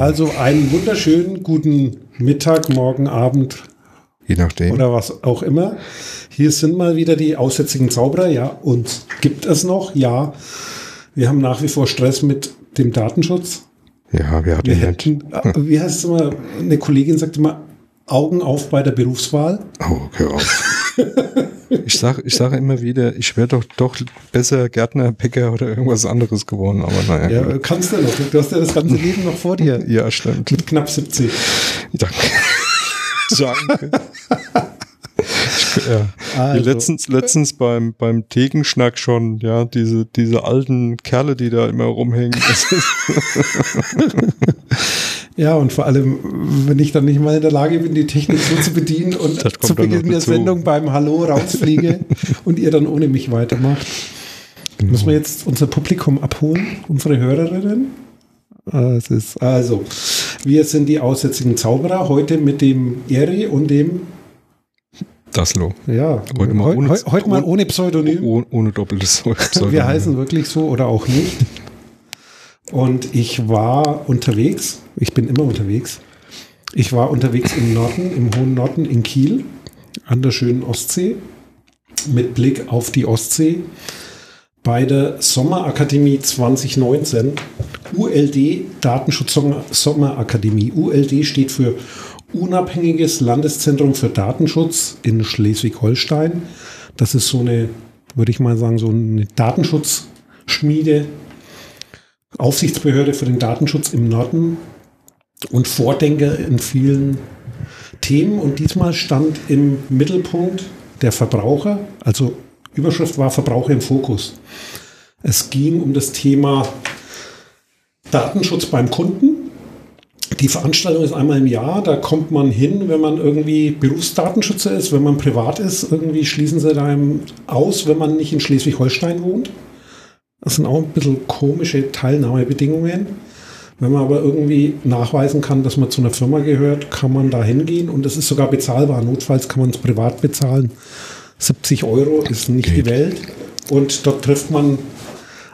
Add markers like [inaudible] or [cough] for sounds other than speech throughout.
Also, Also einen wunderschönen guten Mittag, Morgen, Abend je nachdem. oder was auch immer. Hier sind mal wieder die aussätzigen Zauberer. Ja, uns gibt es noch. Ja, wir haben nach wie vor Stress mit dem Datenschutz. ja, wir hatten Wir hätten, äh, wie heißt es immer, eine Kollegin sagt immer, Augen auf bei der Berufswahl. Oh, hör auf. [laughs] ich sage ich sag immer wieder, ich wäre doch doch besser Gärtner, Bäcker oder irgendwas anderes geworden, aber naja. Ja, kannst du noch. Du hast ja das ganze Leben noch vor dir. ja stimmt. Mit knapp 70. Danke. [laughs] Danke. Ja. Also. letztens, letztens beim, beim Thekenschnack schon, ja, diese, diese alten Kerle, die da immer rumhängen. [laughs] [laughs] Ja, und vor allem, wenn ich dann nicht mal in der Lage bin, die Technik so zu bedienen [laughs] und zu Beginn der. Sendung beim Hallo rausfliege [laughs] und ihr dann ohne mich weitermacht. Genau. Müssen wir jetzt unser Publikum abholen, unsere Hörerinnen? Ah, Es ist, also, wir sind die aussätzigen Zauberer, heute mit dem Eri und dem, Daslo. ja, Heute mal ohne- heu- heute mal ohne Pseudonym. Ohne, ohne doppeltes Pseudonym. Wir heißen wirklich so oder auch nicht. Und ich war unterwegs, ich bin immer unterwegs. Ich war unterwegs im Norden, im hohen Norden in Kiel, an der schönen Ostsee, mit Blick auf die Ostsee, bei der Sommerakademie 2019, ULD Datenschutz Sommerakademie. ULD steht für Unabhängiges Landeszentrum für Datenschutz in Schleswig-Holstein. Das ist so eine, würde ich mal sagen, so eine Datenschutzschmiede, Aufsichtsbehörde für den Datenschutz im Norden und Vordenker in vielen Themen. Und diesmal stand im Mittelpunkt der Verbraucher, also Überschrift war Verbraucher im Fokus. Es ging um das Thema Datenschutz beim Kunden. Die Veranstaltung ist einmal im Jahr, da kommt man hin, wenn man irgendwie Berufsdatenschützer ist, wenn man privat ist, irgendwie schließen sie einem aus, wenn man nicht in Schleswig-Holstein wohnt. Das sind auch ein bisschen komische Teilnahmebedingungen. Wenn man aber irgendwie nachweisen kann, dass man zu einer Firma gehört, kann man da hingehen und es ist sogar bezahlbar. Notfalls kann man es privat bezahlen. 70 Euro ist nicht die Geht. Welt. Und dort trifft man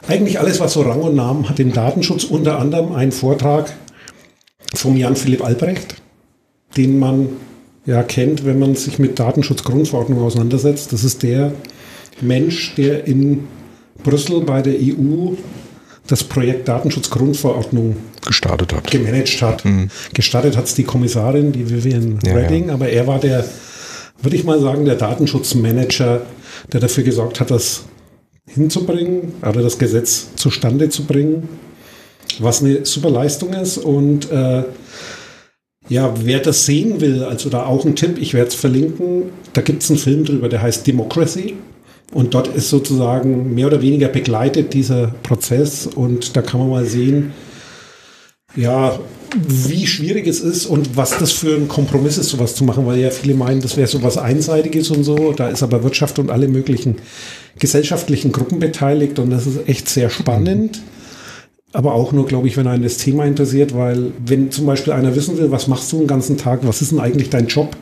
eigentlich alles, was so Rang und Namen hat im Datenschutz. Unter anderem einen Vortrag vom Jan-Philipp Albrecht, den man ja kennt, wenn man sich mit Datenschutzgrundverordnung auseinandersetzt. Das ist der Mensch, der in Brüssel bei der EU das Projekt Datenschutzgrundverordnung gestartet hat. gemanagt hat. Gestartet hat es die Kommissarin, die Vivian Ja, Redding, aber er war der, würde ich mal sagen, der Datenschutzmanager, der dafür gesorgt hat, das hinzubringen, oder das Gesetz zustande zu bringen, was eine super Leistung ist. Und äh, ja, wer das sehen will, also da auch ein Tipp, ich werde es verlinken, da gibt es einen Film drüber, der heißt Democracy. Und dort ist sozusagen mehr oder weniger begleitet dieser Prozess. Und da kann man mal sehen, ja, wie schwierig es ist und was das für ein Kompromiss ist, sowas zu machen, weil ja viele meinen, das wäre sowas Einseitiges und so. Da ist aber Wirtschaft und alle möglichen gesellschaftlichen Gruppen beteiligt. Und das ist echt sehr spannend. Aber auch nur, glaube ich, wenn einen das Thema interessiert, weil wenn zum Beispiel einer wissen will, was machst du den ganzen Tag, was ist denn eigentlich dein Job,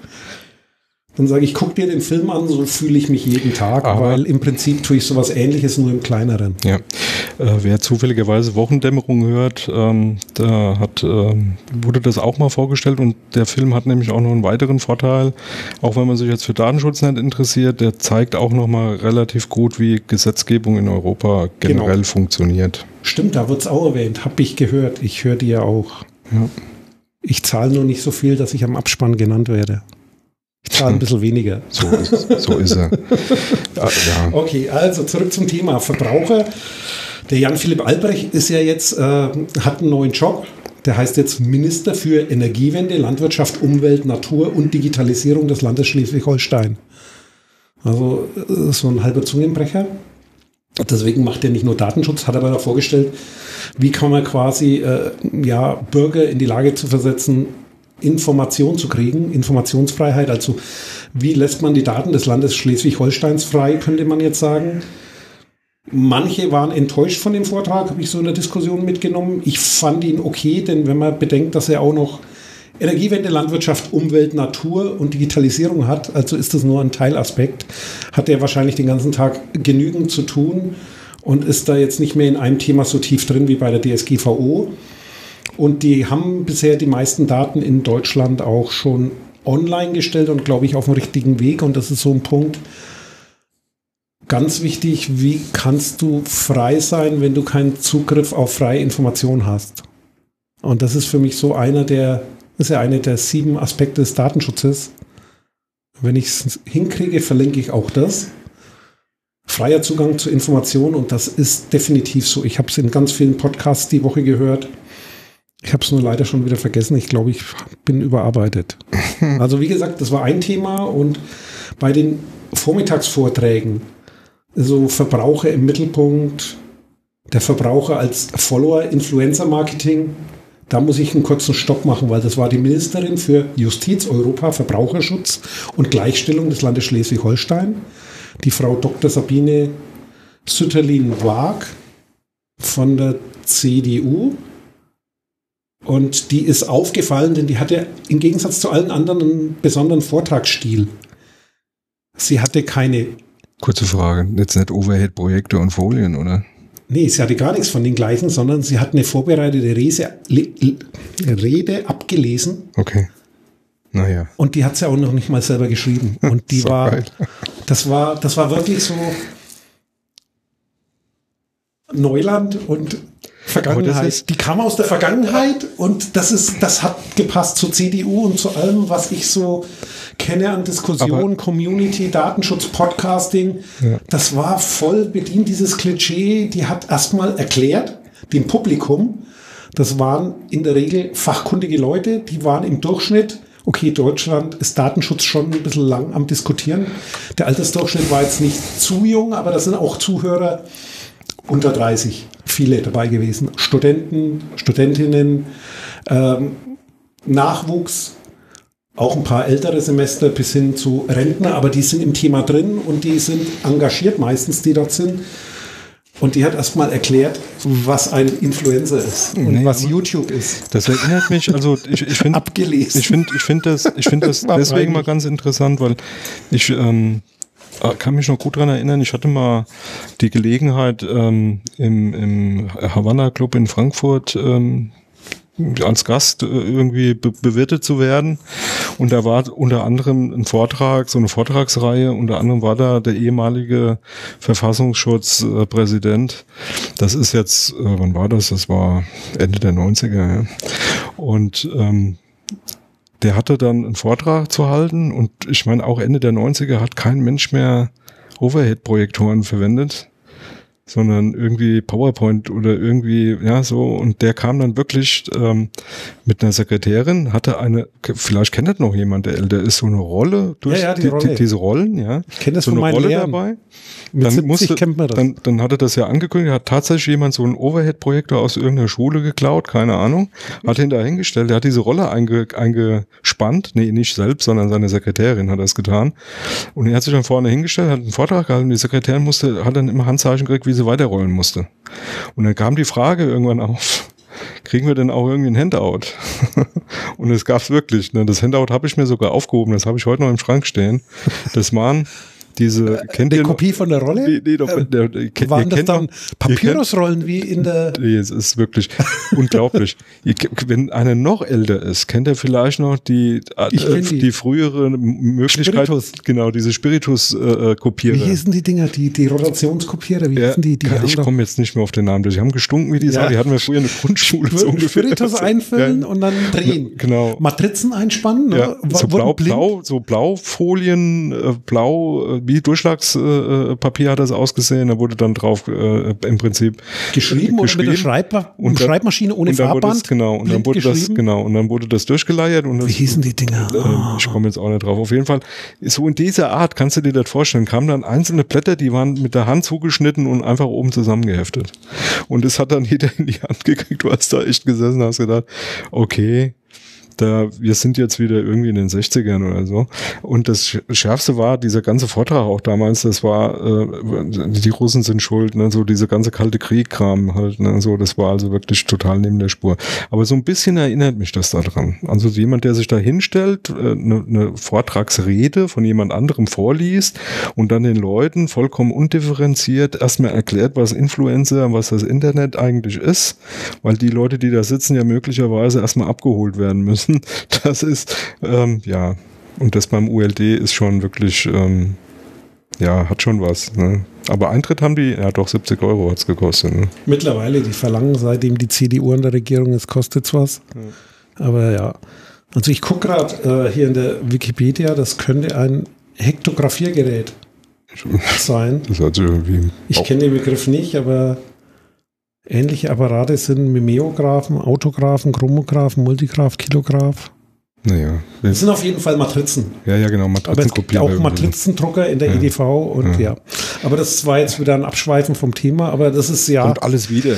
dann sage ich, guck dir den Film an, so fühle ich mich jeden Tag, Aber- weil im Prinzip tue ich sowas ähnliches, nur im kleineren. Ja, äh, wer zufälligerweise Wochendämmerung hört, ähm, da hat, ähm, wurde das auch mal vorgestellt und der Film hat nämlich auch noch einen weiteren Vorteil, auch wenn man sich jetzt für Datenschutz nicht interessiert, der zeigt auch noch mal relativ gut, wie Gesetzgebung in Europa generell Genau. funktioniert. Stimmt, da wird es auch erwähnt, habe ich gehört. Ich höre ja auch. Ja. Ich zahle nur nicht so viel, dass ich am Abspann genannt werde. Ich zahle ein bisschen weniger. So ist, so ist er. Ja, [laughs] ja. Okay, also zurück zum Thema Verbraucher. Der Jan-Philipp Albrecht ist ja jetzt, äh, hat einen neuen Job. Der heißt jetzt Minister für Energiewende, Landwirtschaft, Umwelt, Natur und Digitalisierung des Landes Schleswig-Holstein. Also äh, so ein halber Zungenbrecher. Deswegen macht er nicht nur Datenschutz, hat aber da vorgestellt, wie kann man quasi äh, ja, Bürger in die Lage zu versetzen, Information zu kriegen, Informationsfreiheit. Also wie lässt man die Daten des Landes Schleswig-Holsteins frei, könnte man jetzt sagen. Manche waren enttäuscht von dem Vortrag, habe ich so in der Diskussion mitgenommen. Ich fand ihn okay, denn wenn man bedenkt, dass er auch noch Energiewende, Landwirtschaft, Umwelt, Natur und Digitalisierung hat, also ist das nur ein Teilaspekt, hat er wahrscheinlich den ganzen Tag genügend zu tun und ist da jetzt nicht mehr in einem Thema so tief drin wie bei der DSGVO. Und die haben bisher die meisten Daten in Deutschland auch schon online gestellt und glaube ich auf dem richtigen Weg. Und das ist so ein Punkt. Ganz wichtig, wie kannst du frei sein, wenn du keinen Zugriff auf freie Information hast? Und das ist für mich so einer der, ist ja einer der sieben Aspekte des Datenschutzes. Wenn ich es hinkriege, verlinke ich auch das. Freier Zugang zu Informationen und das ist definitiv so. Ich habe es in ganz vielen Podcasts die Woche gehört. Ich habe es nur leider schon wieder vergessen. Ich glaube, ich bin überarbeitet. [laughs] Also wie gesagt, das war ein Thema und bei den Vormittagsvorträgen, so Verbraucher im Mittelpunkt, der Verbraucher als Follower, Influencer-Marketing, da muss ich einen kurzen Stopp machen, weil das war die Ministerin für Justiz, Europa, Verbraucherschutz und Gleichstellung des Landes Schleswig-Holstein, die Frau Dr. Sabine Sütterlin-Waag von der CDU. Und die ist aufgefallen, denn die hatte im Gegensatz zu allen anderen einen besonderen Vortragsstil. Sie hatte keine. Kurze Frage, jetzt nicht Overhead-Projekte und Folien, oder? Nee, sie hatte gar nichts von den gleichen, sondern sie hat eine vorbereitete Rese, Rede abgelesen. Okay. Naja. Und die hat sie auch noch nicht mal selber geschrieben. Und die [laughs] war, geil. das war, das war wirklich so Neuland und Vergangenheit. Die kam aus der Vergangenheit und das ist, das hat gepasst zur CDU und zu allem, was ich so kenne an Diskussionen, Community, Datenschutz, Podcasting. Ja. Das war voll bedient, dieses Klischee. Die hat erstmal erklärt, dem Publikum, das waren in der Regel fachkundige Leute, die waren im Durchschnitt okay, Deutschland ist Datenschutz schon ein bisschen lang am Diskutieren. Der Altersdurchschnitt war jetzt nicht zu jung, aber das sind auch Zuhörer unter 30 viele dabei gewesen. Studenten, Studentinnen, ähm, Nachwuchs, auch ein paar ältere Semester bis hin zu Rentner, aber die sind im Thema drin und die sind engagiert meistens, die dort sind. Und die hat erstmal erklärt, was ein Influencer ist und nee, was YouTube ist. Das erinnert mich, also ich, ich finde [laughs] abgelesen. Ich finde ich finde das, ich finde das [laughs] deswegen mal ganz interessant, weil ich ähm, äh, kann mich noch gut daran erinnern, ich hatte mal die Gelegenheit, ähm, im, im Havanna Club in Frankfurt ähm, als Gast äh, irgendwie be bewirtet zu werden. Und da war unter anderem ein Vortrag, so eine Vortragsreihe, unter anderem war da der ehemalige Verfassungsschutzpräsident. Das ist jetzt, äh, wann war das? Das war Ende der 90er. Ja. Und ähm, der hatte dann einen Vortrag zu halten und ich meine, auch Ende der 90er hat kein Mensch mehr Overhead-Projektoren verwendet sondern irgendwie PowerPoint oder irgendwie, ja, so. Und der kam dann wirklich ähm, mit einer Sekretärin, hatte eine, vielleicht kennt das noch jemand, der älter ist, so eine Rolle durch ja, ja, die die, Rolle. Die, diese Rollen, ja. Ich kenne das so von eine Rolle Lehren. dabei. Mit Dann 70 musste, kennt man das. Dann, dann hatte das ja angekündigt, hat tatsächlich jemand so einen Overhead-Projektor aus irgendeiner Schule geklaut, keine Ahnung, hat ihn da hingestellt, der hat diese Rolle einge, eingespannt, nee, nicht selbst, sondern seine Sekretärin hat das getan. Und er hat sich dann vorne hingestellt, hat einen Vortrag gehalten, die Sekretärin musste, hat dann immer Handzeichen gekriegt, wie sie weiterrollen musste. Und dann kam die Frage irgendwann auf, kriegen wir denn auch irgendwie ein Handout? [laughs] und es gab's wirklich. Ne? Das Handout habe ich mir sogar aufgehoben, das habe ich heute noch im Schrank stehen. Das waren diese, äh, kennt Eine ihr Kopie von der Rolle? Nee, nee, doch, äh, der, der, waren das dann Papyrusrollen wie in der... [laughs] Nee, es ist wirklich unglaublich. [laughs] Wenn einer noch älter ist, kennt er vielleicht noch die, äh, die. die frühere Möglichkeit, Spiritus. genau, diese Spiritus-Kopierer. Äh, wie hießen die Dinger, die, die Rotationskopierer, wie ja, hießen die? die ich komme jetzt nicht mehr auf den Namen, die haben gestunken wie die ja. Die hatten wir früher in der Grundschule so ungefähr. Spiritus [laughs] einfüllen ja. und dann drehen. Genau. Matrizen einspannen. Ja, ne? so blau, blau, so Blaufolien, äh, blau, wie Durchschlagspapier hat das ausgesehen. Da wurde dann drauf äh, im Prinzip geschrieben, geschrieben. oder mit der Schreib und Schreibmaschine ohne und Farbband. Das, genau, und dann wurde das genau und dann wurde das durchgeleiert und das, Wie hießen die Dinger? Äh, ich komme jetzt auch nicht drauf. Auf jeden Fall so in dieser Art kannst du dir das vorstellen. Kamen dann einzelne Blätter, die waren mit der Hand zugeschnitten und einfach oben zusammengeheftet. Und es hat dann [laughs] jeder in die Hand gekriegt. Du hast da echt gesessen, hast gedacht, okay, da, wir sind jetzt wieder irgendwie in den 60ern oder so. Und das Schärfste war, dieser ganze Vortrag auch damals, das war, äh, die Russen sind schuld, ne, so diese ganze kalte Krieg-Kram halt, ne, so, das war also wirklich total neben der Spur. Aber so ein bisschen erinnert mich das daran. Also jemand, der sich da hinstellt, eine, äh, eine Vortragsrede von jemand anderem vorliest und dann den Leuten vollkommen undifferenziert erstmal erklärt, was Influencer, was das Internet eigentlich ist, weil die Leute, die da sitzen, ja möglicherweise erstmal abgeholt werden müssen. [laughs] Das ist, ähm, ja, und das beim ULD ist schon wirklich, ähm, ja, hat schon was. Ne? Aber Eintritt haben die, ja doch, 70 Euro hat es gekostet. Ne? Mittlerweile, die verlangen, seitdem die CDU an der Regierung ist, kostet es was. Ja. Aber ja. Also ich gucke gerade äh, hier in der Wikipedia, das könnte ein Hektografiergerät [laughs] sein. Das hat irgendwie ich kenne den Begriff nicht, aber ähnliche Apparate sind Mimeographen, Autographen, Chromographen, Multigraph, Kilograph. Naja. Das sind auf jeden Fall Matrizen. Ja, ja, genau. Matrizenkopierer. Auch Matrizendrucker in der ja. EDV und ja. ja. Aber das war jetzt wieder ein Abschweifen vom Thema, aber das ist ja. Kommt alles wieder.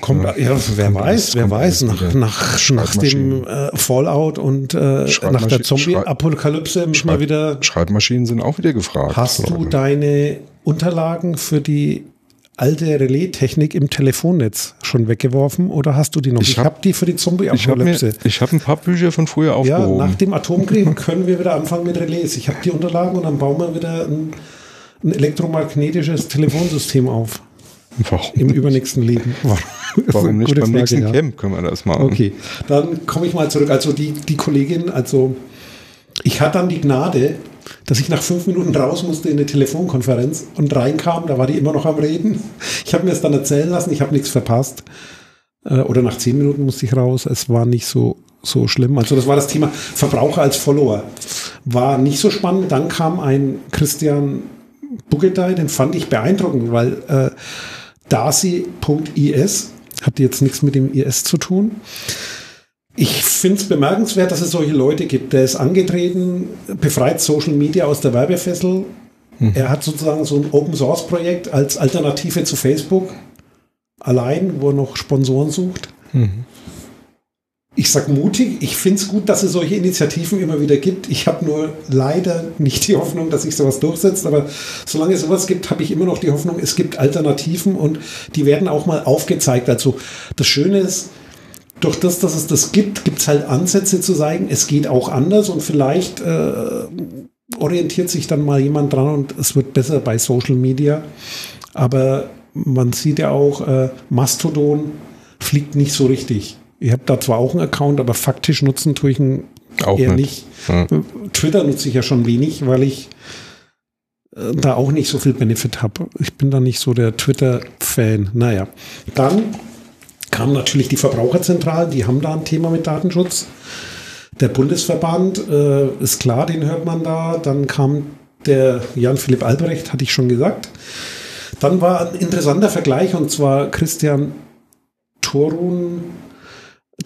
Kommt, ja, ja wer weiß, wer weiß, nach, nach, nach dem äh, Fallout und äh, nach der Zombie-Apokalypse mal wieder. Schreibmaschinen sind auch wieder gefragt. Hast du deine Unterlagen für die alte Relais-Technik im Telefonnetz schon weggeworfen oder hast du die noch? Ich habe hab die für die Zombie-Apokalypse. Ich habe hab ein paar Bücher von früher aufgehoben. Ja, nach dem Atomkrieg [laughs] können wir wieder anfangen mit Relais. Ich habe die Unterlagen und dann bauen wir wieder ein, ein elektromagnetisches Telefonsystem auf. Warum? Im übernächsten Leben. [laughs] Warum nicht beim Frage, nächsten ja. Camp können wir das machen? Okay, dann komme ich mal zurück. Also die, die Kollegin, also ich hatte dann die Gnade, dass ich nach fünf Minuten raus musste in eine Telefonkonferenz und reinkam, da war die immer noch am Reden. Ich habe mir das dann erzählen lassen, ich habe nichts verpasst. Äh, oder nach zehn Minuten musste ich raus. Es war nicht so, so schlimm. Also das war das Thema Verbraucher als Follower. War nicht so spannend. Dann kam ein Christian Bugetei, den fand ich beeindruckend, weil äh, Darcy.is hat jetzt nichts mit dem IS zu tun. Ich finde es bemerkenswert, dass es solche Leute gibt. Der ist angetreten, befreit Social Media aus der Werbefessel. Mhm. Er hat sozusagen so ein Open Source Projekt als Alternative zu Facebook allein, wo er noch Sponsoren sucht. Mhm. Ich sag mutig, ich finde es gut, dass es solche Initiativen immer wieder gibt. Ich habe nur leider nicht die Hoffnung, dass sich sowas durchsetzt, aber solange es sowas gibt, habe ich immer noch die Hoffnung, es gibt Alternativen und die werden auch mal aufgezeigt. Also das Schöne ist, durch das, dass es das gibt, gibt es halt Ansätze zu sagen, es geht auch anders und vielleicht äh, orientiert sich dann mal jemand dran und es wird besser bei Social Media. Aber man sieht ja auch, äh, Mastodon fliegt nicht so richtig. Ich habe da zwar auch einen Account, aber faktisch nutzen tue ich ihn auch eher nicht. nicht. Ja. Twitter nutze ich ja schon wenig, weil ich äh, da auch nicht so viel Benefit habe. Ich bin da nicht so der Twitter-Fan. Naja, dann kamen natürlich die Verbraucherzentralen, die haben da ein Thema mit Datenschutz. Der Bundesverband äh, ist klar, den hört man da. Dann kam der Jan-Philipp Albrecht, hatte ich schon gesagt. Dann war ein interessanter Vergleich und zwar Christian Torun,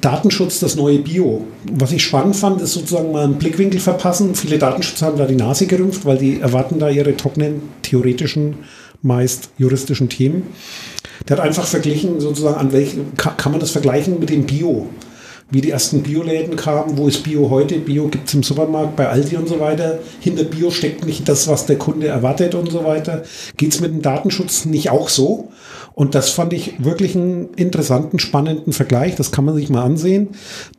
Datenschutz, das neue Bio. Was ich spannend fand, ist sozusagen mal einen Blickwinkel verpassen. Viele Datenschützer haben da die Nase gerümpft, weil die erwarten da ihre trockenen, theoretischen, meist juristischen Themen. Der hat einfach verglichen, sozusagen, an welchen, kann man das vergleichen mit dem Bio? Wie die ersten Bioläden kamen, wo ist Bio heute? Bio gibt es im Supermarkt, bei Aldi und so weiter. Hinter Bio steckt nicht das, was der Kunde erwartet und so weiter. Geht es mit dem Datenschutz nicht auch so? Und das fand ich wirklich einen interessanten, spannenden Vergleich. Das kann man sich mal ansehen,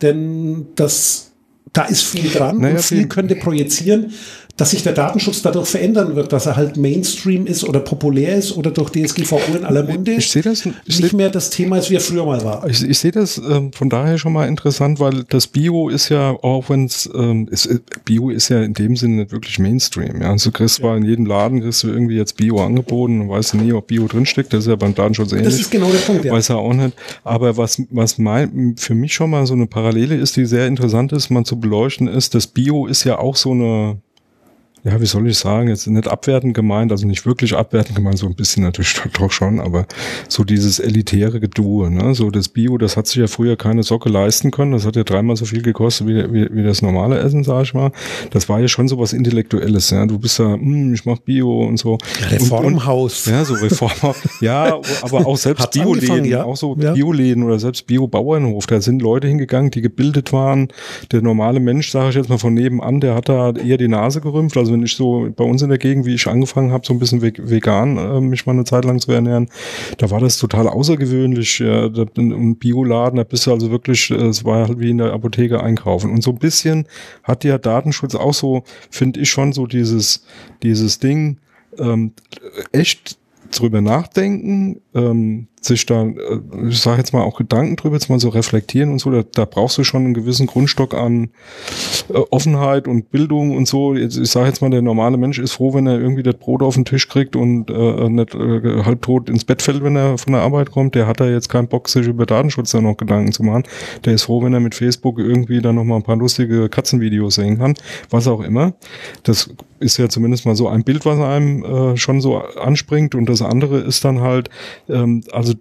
denn das, da ist viel dran naja, und viel könnte projizieren dass sich der Datenschutz dadurch verändern wird, dass er halt Mainstream ist oder populär ist oder durch DSGVO in aller Munde ich sehe das ich nicht mehr das Thema ist, wie er früher mal war. Ich, ich sehe das ähm, von daher schon mal interessant, weil das Bio ist ja, auch wenn ähm, es äh, Bio ist ja in dem Sinne nicht wirklich Mainstream. Ja, also kriegst zwar in jedem Laden kriegst du irgendwie jetzt Bio angeboten und weißt nie, ob Bio drinsteckt. Das ist ja beim Datenschutz ähnlich. Das ist genau der Punkt. Ja. Weiß er auch nicht. Aber was was mein, für mich schon mal so eine Parallele ist, die sehr interessant ist, man zu beleuchten, ist, das Bio ist ja auch so eine ja, wie soll ich sagen, jetzt nicht abwertend gemeint, also nicht wirklich abwertend gemeint, so ein bisschen natürlich [laughs] doch schon, aber so dieses elitäre Gedue, ne? So das Bio, das hat sich ja früher keine Socke leisten können, das hat ja dreimal so viel gekostet wie, wie, wie das normale Essen, sag ich mal. Das war ja schon so was Intellektuelles, ja. Du bist da, hm, ich mach Bio und so. Reformhaus. Und, und, ja, so Reform, ja, aber auch selbst Bioläden, ja? auch so ja. Bioläden oder selbst Bio-Bauernhof, da sind Leute hingegangen, die gebildet waren. Der normale Mensch, sage ich jetzt mal von nebenan, der hat da eher die Nase gerümpft. Also wenn ich so bei uns in der Gegend, wie ich angefangen habe, so ein bisschen vegan äh, mich mal eine Zeit lang zu ernähren, da war das total außergewöhnlich. Ja, ein Bioladen, da bist du also wirklich, äh, es war halt wie in der Apotheke einkaufen. Und so ein bisschen hat ja Datenschutz auch so, finde ich schon so dieses, dieses Ding, ähm, echt drüber nachdenken, ähm, sich da, äh, ich sage jetzt mal auch Gedanken drüber, jetzt mal so reflektieren und so, da, da brauchst du schon einen gewissen Grundstock an äh, Offenheit und Bildung und so. Jetzt, ich sage jetzt mal, der normale Mensch ist froh, wenn er irgendwie das Brot auf den Tisch kriegt und äh, nicht äh, halbtot ins Bett fällt, wenn er von der Arbeit kommt. Der hat da jetzt keinen Bock, sich über Datenschutz da noch Gedanken zu machen. Der ist froh, wenn er mit Facebook irgendwie dann noch mal ein paar lustige Katzenvideos sehen kann, was auch immer. Das ist ja zumindest mal so ein Bild, was einem äh, schon so anspringt. Und das andere ist dann halt, ähm, also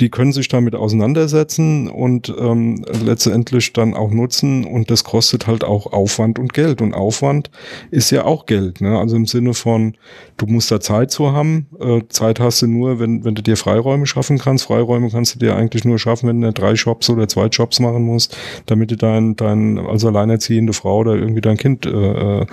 die können sich damit auseinandersetzen und ähm, letztendlich dann auch nutzen. Und das kostet halt auch Aufwand und Geld. Und Aufwand ist ja auch Geld, ne? also im Sinne von, du musst da Zeit zu haben, äh, Zeit hast du nur, wenn, wenn du dir Freiräume schaffen kannst, Freiräume kannst du dir eigentlich nur schaffen, wenn du drei Jobs oder zwei Jobs machen musst, damit du dein, dein als alleinerziehende Frau oder irgendwie dein Kind äh, äh,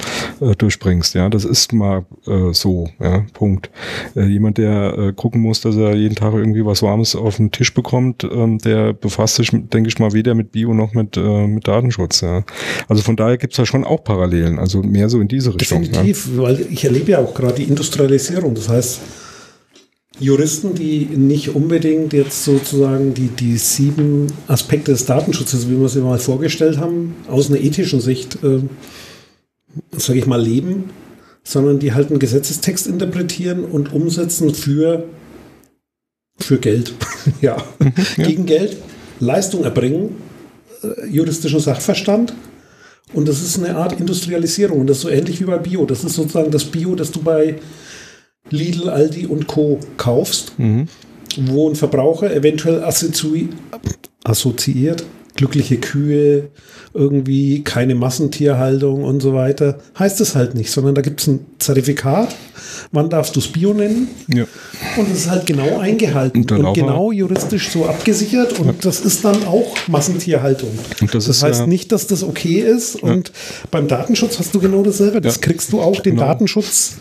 durchbringst, ja, das ist mal äh, so, ja, Punkt. Äh, jemand, der äh, gucken muss, dass er jeden Tag irgendwie was Warmes auf den Tisch bekommt, ähm, der befasst sich, denke ich mal, weder mit Bio noch mit, äh, mit Datenschutz. Ja. Also von daher gibt es da schon auch Parallelen, also mehr so in diese Richtung. Definitiv, ja. weil ich erlebe ja auch gerade die Industrialisierung. Das heißt, Juristen, die nicht unbedingt jetzt sozusagen die, die sieben Aspekte des Datenschutzes, wie wir sie mal vorgestellt haben, aus einer ethischen Sicht, äh, sage ich mal, leben, sondern die halt einen Gesetzestext interpretieren und umsetzen für für Geld, [laughs] ja. Mhm, ja. gegen Geld Leistung erbringen, äh, juristischen Sachverstand. Und das ist eine Art Industrialisierung. Und das ist so ähnlich wie bei Bio. Das ist sozusagen das Bio, das du bei Lidl, Aldi und Co. kaufst, mhm. wo ein Verbraucher eventuell assoziiert, glückliche Kühe, irgendwie keine Massentierhaltung und so weiter. Heißt es halt nicht, sondern da gibt es ein Zertifikat wann darfst du es Bio nennen? Ja. Und es ist halt genau eingehalten und, und genau juristisch so abgesichert und ja. das ist dann auch Massentierhaltung. Das, das heißt ja nicht, dass das okay ist und beim Datenschutz hast du genau dasselbe. Das kriegst du auch, den genau. Datenschutz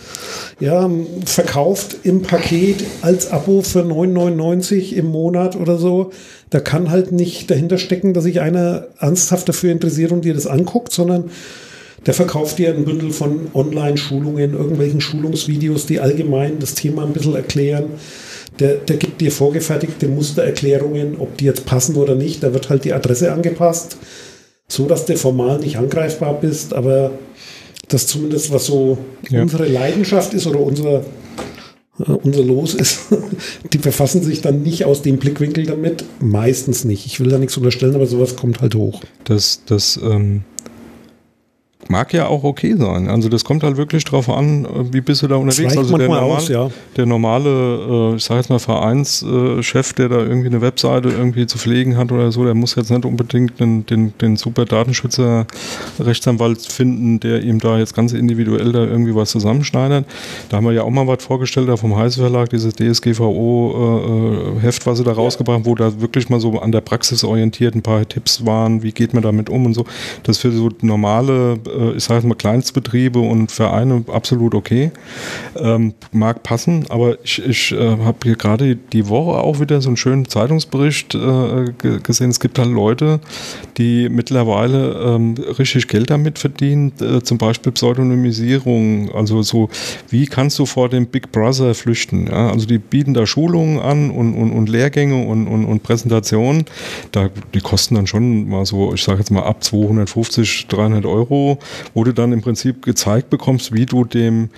ja, verkauft im Paket als Abo für 9,99 im Monat oder so. Da kann halt nicht dahinter stecken, dass sich einer ernsthaft dafür interessiert und dir das anguckt, sondern der verkauft dir ein Bündel von Online-Schulungen, irgendwelchen Schulungsvideos, die allgemein das Thema ein bisschen erklären. Der, der gibt dir vorgefertigte Mustererklärungen, ob die jetzt passen oder nicht. Da wird halt die Adresse angepasst, so dass du formal nicht angreifbar bist, aber das zumindest was so ja. unsere Leidenschaft ist oder unser, unser Los ist, [laughs] die befassen sich dann nicht aus dem Blickwinkel damit. Meistens nicht. Ich will da nichts unterstellen, aber sowas kommt halt hoch. Das, das ähm, mag ja auch okay sein. Also das kommt halt wirklich drauf an, wie bist du da unterwegs. Also der, normal, aus, ja. der normale, äh, ich sage jetzt mal Vereinschef, der da irgendwie eine Webseite irgendwie zu pflegen hat oder so, der muss jetzt nicht unbedingt den, den, den super Datenschützer Rechtsanwalt finden, der ihm da jetzt ganz individuell da irgendwie was zusammenschneidert. Da haben wir ja auch mal was vorgestellt, da vom Heise Verlag, dieses DSGVO-Heft, äh, was sie da rausgebracht wo da wirklich mal so an der Praxis orientiert ein paar Tipps waren, wie geht man damit um und so. Das für so normale äh, ich sage mal Kleinstbetriebe und Vereine absolut okay. Ähm, mag passen, aber ich, ich äh, habe hier gerade die Woche auch wieder so einen schönen Zeitungsbericht äh, gesehen. Es gibt halt Leute, die mittlerweile ähm, richtig Geld damit verdienen, äh, zum Beispiel Pseudonymisierung. Also so, wie kannst du vor dem Big Brother flüchten? Ja? Also die bieten da Schulungen an und, und, und Lehrgänge und, und, und Präsentationen. Da, die kosten dann schon mal so, ich sage jetzt mal ab 250, 300 Euro wo du dann im Prinzip gezeigt bekommst, wie du dem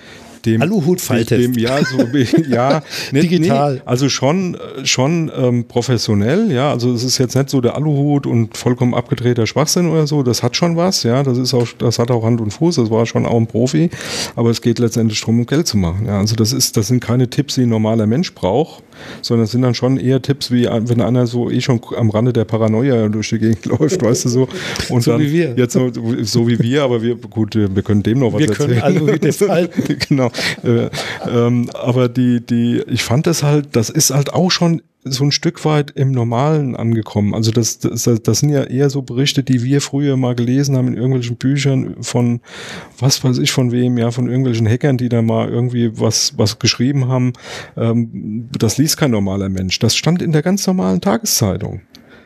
dem Aluhut dem, ja, so, ja, [laughs] nicht, Digital. Nee, also schon, schon ähm, professionell, ja. Also es ist jetzt nicht so der Aluhut und vollkommen abgedrehter Schwachsinn oder so. Das hat schon was, ja. Das ist auch, das hat auch Hand und Fuß. Das war schon auch ein Profi. Aber es geht letztendlich darum, um Geld zu machen. Ja. Also das ist, das sind keine Tipps, die ein normaler Mensch braucht, sondern es sind dann schon eher Tipps, wie wenn einer so eh schon am Rande der Paranoia durch die Gegend [laughs] läuft, weißt du so. Und So dann wie wir. Jetzt so, so wie wir, aber wir, gut, wir können dem noch was Wir können erzählen. Aluhüte falten. [laughs] genau. Äh, ähm, aber die, die, ich fand das halt, das ist halt auch schon so ein Stück weit im Normalen angekommen. Also das, das, das sind ja eher so Berichte, die wir früher mal gelesen haben in irgendwelchen Büchern von, was weiß ich von wem, ja, von irgendwelchen Hackern, die da mal irgendwie was, was geschrieben haben. Ähm, das liest kein normaler Mensch. Das stand in der ganz normalen Tageszeitung.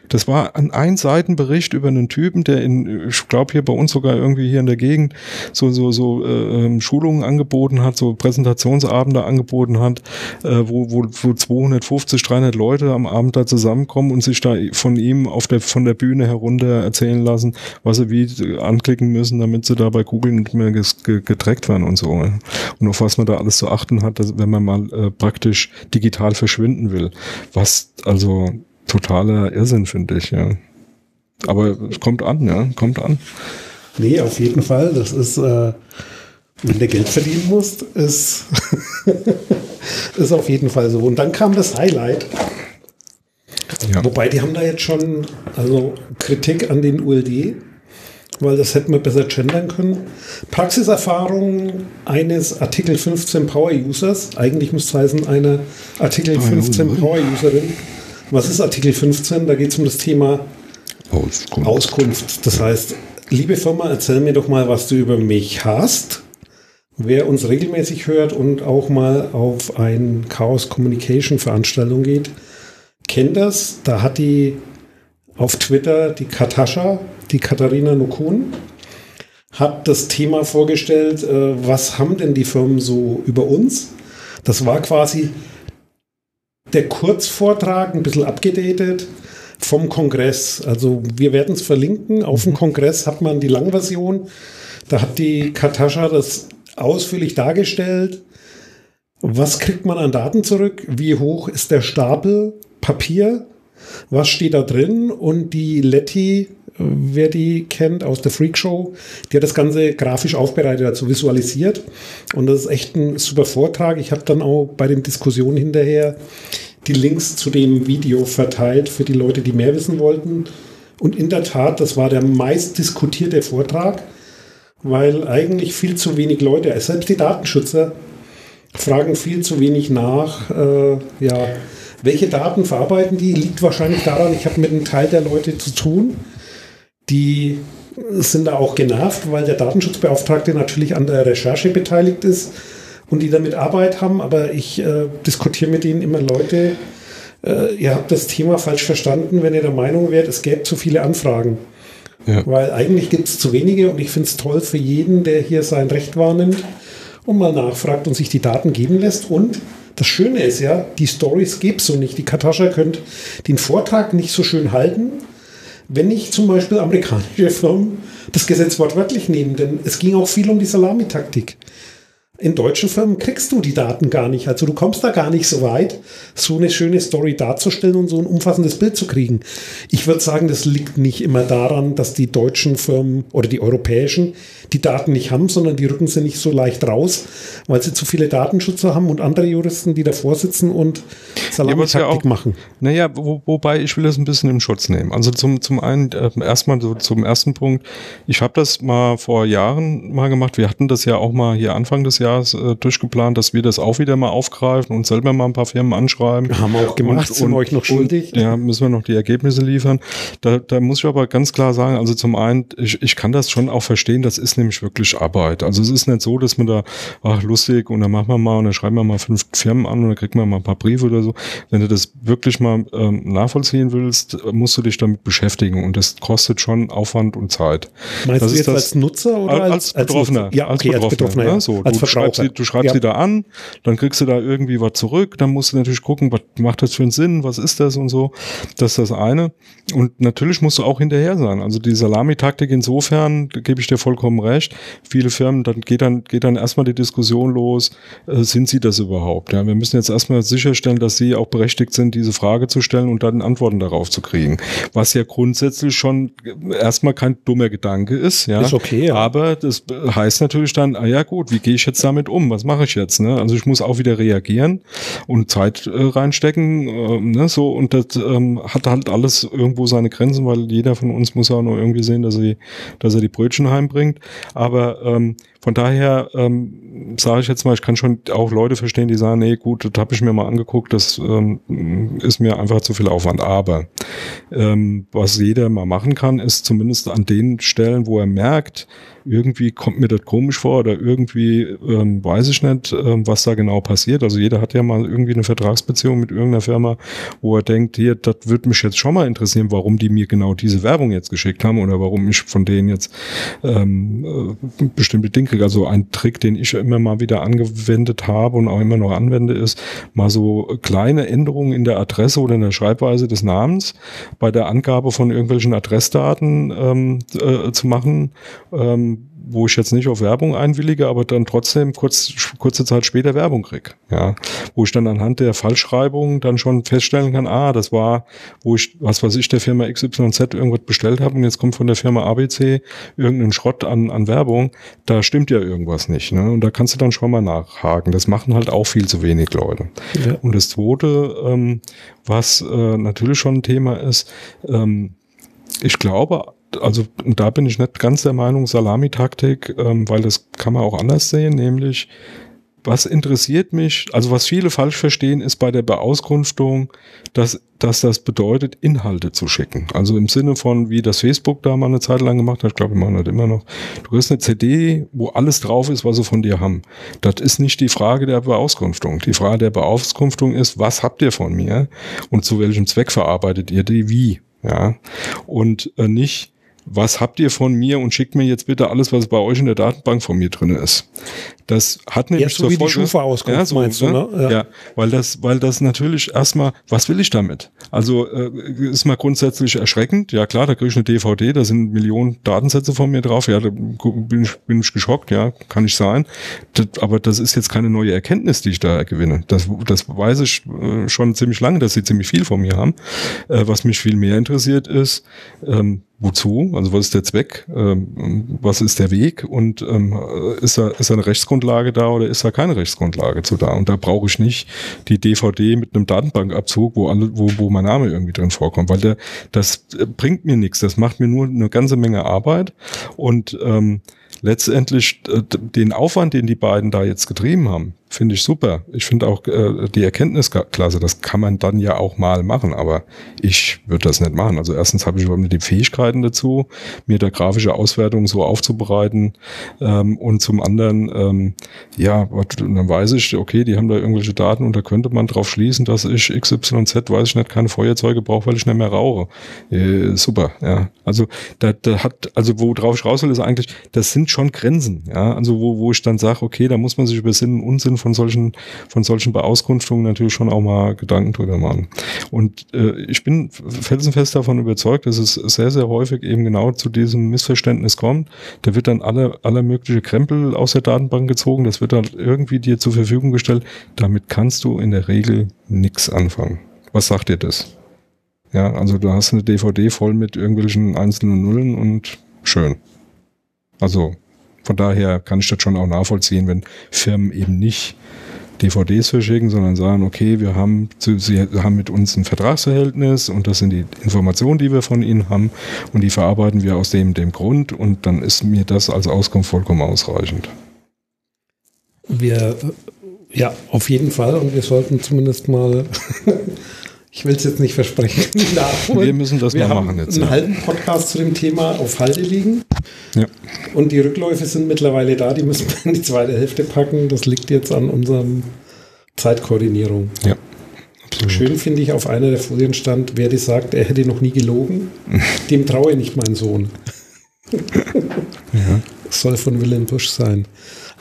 Das war ein Einseitenbericht über einen Typen, der in, ich glaube hier bei uns sogar irgendwie hier in der Gegend so so so äh, ähm, Schulungen angeboten hat, so Präsentationsabende angeboten hat, äh, wo, wo wo 250, 300 Leute am Abend da zusammenkommen und sich da von ihm auf der von der Bühne herunter erzählen lassen, was sie wie anklicken müssen, damit sie da bei Google nicht mehr getrackt werden und so. Und auf was man da alles zu achten hat, dass, wenn man mal äh, praktisch digital verschwinden will. Was also totaler Irrsinn, finde ich, ja. Aber es kommt an, ja, kommt an. Nee, auf jeden Fall. Das ist, äh, wenn du Geld verdienen musst, ist, [laughs] ist auf jeden Fall so. Und dann kam das Highlight. Ja. Wobei, die haben da jetzt schon also Kritik an den ULD, weil das hätten wir besser gendern können. Praxiserfahrung eines Artikel 15 Power Users. Eigentlich müsste es heißen, eine Artikel 15 Power Userin. Was ist Artikel 15? Da geht es um das Thema Auskunft. Auskunft. Das heißt, liebe Firma, erzähl mir doch mal, was du über mich hast. Wer uns regelmäßig hört und auch mal auf ein Chaos Communication Veranstaltung geht, kennt das. Da hat die auf Twitter die Katascha, die Katharina Nukun, hat das Thema vorgestellt, äh, was haben denn die Firmen so über uns? Das war quasi der Kurzvortrag, ein bisschen abgedatet vom Kongress. Also wir werden es verlinken. Auf dem Kongress hat man die Langversion. Da hat die Katascha das ausführlich dargestellt. Was kriegt man an Daten zurück? Wie hoch ist der Stapel Papier? Was steht da drin? Und die Letty, wer die kennt aus der Freak Show, die hat das Ganze grafisch aufbereitet, also visualisiert. Und das ist echt ein super Vortrag. Ich habe dann auch bei den Diskussionen hinterher die Links zu dem Video verteilt für die Leute, die mehr wissen wollten. Und in der Tat, das war der meist diskutierte Vortrag, weil eigentlich viel zu wenig Leute, selbst die Datenschützer, fragen viel zu wenig nach. Äh, ja, welche Daten verarbeiten die? Liegt wahrscheinlich daran, ich habe mit einem Teil der Leute zu tun, die sind da auch genervt, weil der Datenschutzbeauftragte natürlich an der Recherche beteiligt ist und die damit Arbeit haben, aber ich äh, diskutiere mit denen immer Leute, äh, ihr habt das Thema falsch verstanden, wenn ihr der Meinung wärt, es gäbe zu viele Anfragen. Ja. Weil eigentlich gibt es zu wenige und ich finde es toll für jeden, der hier sein Recht wahrnimmt und mal nachfragt und sich die Daten geben lässt. Und das Schöne ist ja, die Stories gibt es so nicht. Die Katascha könnte den Vortrag nicht so schön halten, wenn nicht zum Beispiel amerikanische Firmen das Gesetz wortwörtlich nehmen. Denn es ging auch viel um die Salamitaktik. In deutschen Firmen kriegst du die Daten gar nicht. Also du kommst da gar nicht so weit, so eine schöne Story darzustellen und so ein umfassendes Bild zu kriegen. Ich würde sagen, das liegt nicht immer daran, dass die deutschen Firmen oder die europäischen die Daten nicht haben, sondern die rücken sie nicht so leicht raus, weil sie zu viele Datenschützer haben und andere Juristen, die davor sitzen und Salamitaktik ja machen. Naja, wo, wobei ich will das ein bisschen im Schutz nehmen. Also zum, zum einen, äh, erstmal so zum ersten Punkt. Ich habe das mal vor Jahren mal gemacht. Wir hatten das ja auch mal hier Anfang des Jahres äh, durchgeplant, dass wir das auch wieder mal aufgreifen und selber mal ein paar Firmen anschreiben. Haben wir auch gemacht, sind wir euch noch schuldig. Und, ja, müssen wir noch die Ergebnisse liefern. Da, da muss ich aber ganz klar sagen, also zum einen, ich, ich kann das schon auch verstehen, das ist nämlich wirklich Arbeit. Also es ist nicht so, dass man da, ach lustig, und dann machen wir mal und dann schreiben wir mal fünf Firmen an und dann kriegt man mal ein paar Briefe oder so. Wenn du das wirklich mal ähm, nachvollziehen willst, musst du dich damit beschäftigen und das kostet schon Aufwand und Zeit. Meinst Das du jetzt das- als Nutzer oder als, als, als Betroffener. Ja, okay, als Betroffener. ja. ne? So, als du schreibst sie, du schreibst ja. sie da an, dann kriegst du da irgendwie was zurück, dann musst du natürlich gucken, was macht das für einen Sinn, was ist das und so. Das ist das eine. Und natürlich musst du auch hinterher sein. Also die Salamitaktik insofern, da gebe ich dir vollkommen recht. Viele Firmen, dann geht dann, geht dann erstmal die Diskussion los, äh, sind sie das überhaupt? Ja, wir müssen jetzt erstmal sicherstellen, dass sie auch berechtigt sind, diese Frage zu stellen und dann Antworten darauf zu kriegen. Was ja grundsätzlich schon erstmal kein dummer Gedanke ist, ja. Ist okay, ja. Aber das heißt natürlich dann, ah ja gut, wie gehe ich jetzt damit um? Was mache ich jetzt? Ne? Also ich muss auch wieder reagieren und Zeit äh, reinstecken, äh, ne? so und das ähm, hat halt alles irgendwo seine Grenzen, weil jeder von uns muss auch noch irgendwie sehen, dass er, dass er die Brötchen heimbringt. Aber ähm, von daher ähm, sage ich jetzt mal, ich kann schon auch Leute verstehen, die sagen, nee, gut, das habe ich mir mal angeguckt, das ähm, ist mir einfach zu viel Aufwand. Aber ähm, was jeder mal machen kann, ist zumindest an den Stellen, wo er merkt, irgendwie kommt mir das komisch vor oder irgendwie ähm, weiß ich nicht, ähm, was da genau passiert. Also jeder hat ja mal irgendwie eine Vertragsbeziehung mit irgendeiner Firma, wo er denkt, hier, das würde mich jetzt schon mal interessieren, warum die mir genau diese Werbung jetzt geschickt haben oder warum ich von denen jetzt ähm, äh, bestimmte Dinge kriege. Also ein Trick, den ich immer mal wieder angewendet habe und auch immer noch anwende, ist mal so kleine Änderungen in der Adresse oder in der Schreibweise des Namens bei der Angabe von irgendwelchen Adressdaten ähm, äh, zu machen. Ähm, wo ich jetzt nicht auf Werbung einwillige, aber dann trotzdem kurz, kurze Zeit später Werbung krieg. Ja, wo ich dann anhand der Falschschreibung dann schon feststellen kann, ah, das war, wo ich, was weiß ich, der Firma XYZ irgendwas bestellt habe und jetzt kommt von der Firma ABC irgendein Schrott an, an Werbung, da stimmt ja irgendwas nicht. Ne? Und da kannst du dann schon mal nachhaken. Das machen halt auch viel zu wenig Leute. Ja. Und das zweite, ähm, was äh, natürlich schon ein Thema ist, ähm, ich glaube, also da bin ich nicht ganz der Meinung, Salamitaktik, ähm, weil das kann man auch anders sehen, nämlich was interessiert mich, also was viele falsch verstehen, ist bei der Beauskunftung, dass, dass das bedeutet, Inhalte zu schicken. Also im Sinne von, wie das Facebook da mal eine Zeit lang gemacht hat, ich glaube, wir machen das immer noch. Du kriegst eine CD, wo alles drauf ist, was sie von dir haben. Das ist nicht die Frage der Beauskunftung. Die Frage der Beauskunftung ist, was habt ihr von mir und zu welchem Zweck verarbeitet ihr die, wie? Ja. Und äh, nicht, was habt ihr von mir und schickt mir jetzt bitte alles, was bei euch in der Datenbank von mir drin ist. Das hat nämlich ja, so wie Folge, die Schufa auskommt, ja, so, meinst du, ne? Ja. ja. weil das, weil das natürlich erstmal, was will ich damit? Also äh, ist mal grundsätzlich erschreckend. Ja klar, da kriege ich eine DVD, da sind Millionen Datensätze von mir drauf. Ja, da bin ich, bin ich geschockt, ja, kann ich sein. Das, aber das ist jetzt keine neue Erkenntnis, die ich da gewinne. Das, das weiß ich äh, schon ziemlich lange, dass sie ziemlich viel von mir haben. Äh, was mich viel mehr interessiert ist, ähm, wozu, also was ist der Zweck, ähm, was ist der Weg? Und ähm, ist, da, ist da eine Rechtsgrundlage da oder ist da keine Rechtsgrundlage zu da? Und da brauche ich nicht die DVD mit einem Datenbankabzug, wo, alle, wo, wo mein Name irgendwie drin vorkommt, weil der, das bringt mir nichts, das macht mir nur eine ganze Menge Arbeit. Und ähm, letztendlich äh, den Aufwand, den die beiden da jetzt getrieben haben, finde ich super. Ich finde auch äh, die Erkenntnisklasse, das kann man dann ja auch mal machen, aber ich würde das nicht machen. Also erstens habe ich überhaupt nicht die Fähigkeiten dazu, mir da grafische Auswertung so aufzubereiten ähm, und zum anderen, ähm, ja, dann weiß ich, okay, die haben da irgendwelche Daten und da könnte man drauf schließen, dass ich XYZ, weiß ich nicht, keine Feuerzeuge brauche, weil ich nicht mehr rauche. Äh, super, ja. Also da, da hat, also worauf ich raus will, ist eigentlich, das sind schon Grenzen, ja. Also wo, wo ich dann sage, okay, da muss man sich über Sinn und Unsinn von solchen, von solchen Beauskunftungen natürlich schon auch mal Gedanken drüber machen. Und äh, ich bin felsenfest davon überzeugt, dass es sehr, sehr häufig eben genau zu diesem Missverständnis kommt. Da wird dann alle, aller mögliche Krempel aus der Datenbank gezogen, das wird dann irgendwie dir zur Verfügung gestellt. Damit kannst du in der Regel nichts anfangen. Was sagt dir das? Ja, also du hast eine DVD voll mit irgendwelchen einzelnen Nullen und schön. Also von daher kann ich das schon auch nachvollziehen, wenn Firmen eben nicht DVDs verschicken, sondern sagen, okay, wir haben, sie haben mit uns ein Vertragsverhältnis und das sind die Informationen, die wir von ihnen haben und die verarbeiten wir aus dem, dem Grund und dann ist mir das als Auskunft vollkommen ausreichend. Wir, ja, auf jeden Fall und wir sollten zumindest mal ich will es jetzt nicht versprechen. [laughs] Wir müssen das wir mal machen jetzt. Einen ja. halben Podcast zu dem Thema auf Halde liegen. Ja. Und die Rückläufe sind mittlerweile da, die müssen wir in die zweite Hälfte packen. Das liegt jetzt an unserem Zeitkoordinierung. Ja. Absolut. Schön finde ich auf einer der Folien stand, wer die sagt, er hätte noch nie gelogen, [laughs] dem traue ich nicht mein Sohn. ja, soll von Wilhelm Busch sein.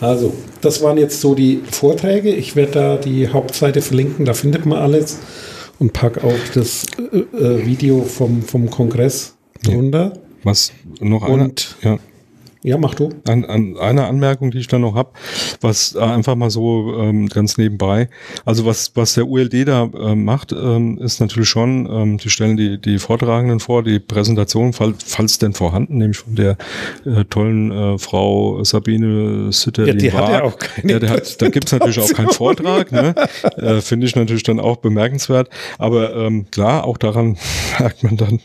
Also, das waren jetzt so die Vorträge. Ich werde da die Hauptseite verlinken, da findet man alles und pack auch das äh, äh, Video vom, vom Kongress drunter. Ja. Was noch und, eine, ja. Ja, mach du. An, an eine Anmerkung, die ich da noch habe, was äh, einfach mal so ähm, ganz nebenbei. Also was, was der ULD da äh, macht, ähm, ist natürlich schon, ähm, die stellen die, die Vortragenden vor, die Präsentation, fall, falls denn vorhanden, nämlich von der äh, tollen äh, Frau Sabine Sütterlin. Ja, die hat ja auch keine ja, der hat, Da gibt's natürlich auch keinen Vortrag, ne? äh, finde ich natürlich dann auch bemerkenswert. Aber ähm, klar, auch daran [laughs] merkt man dann,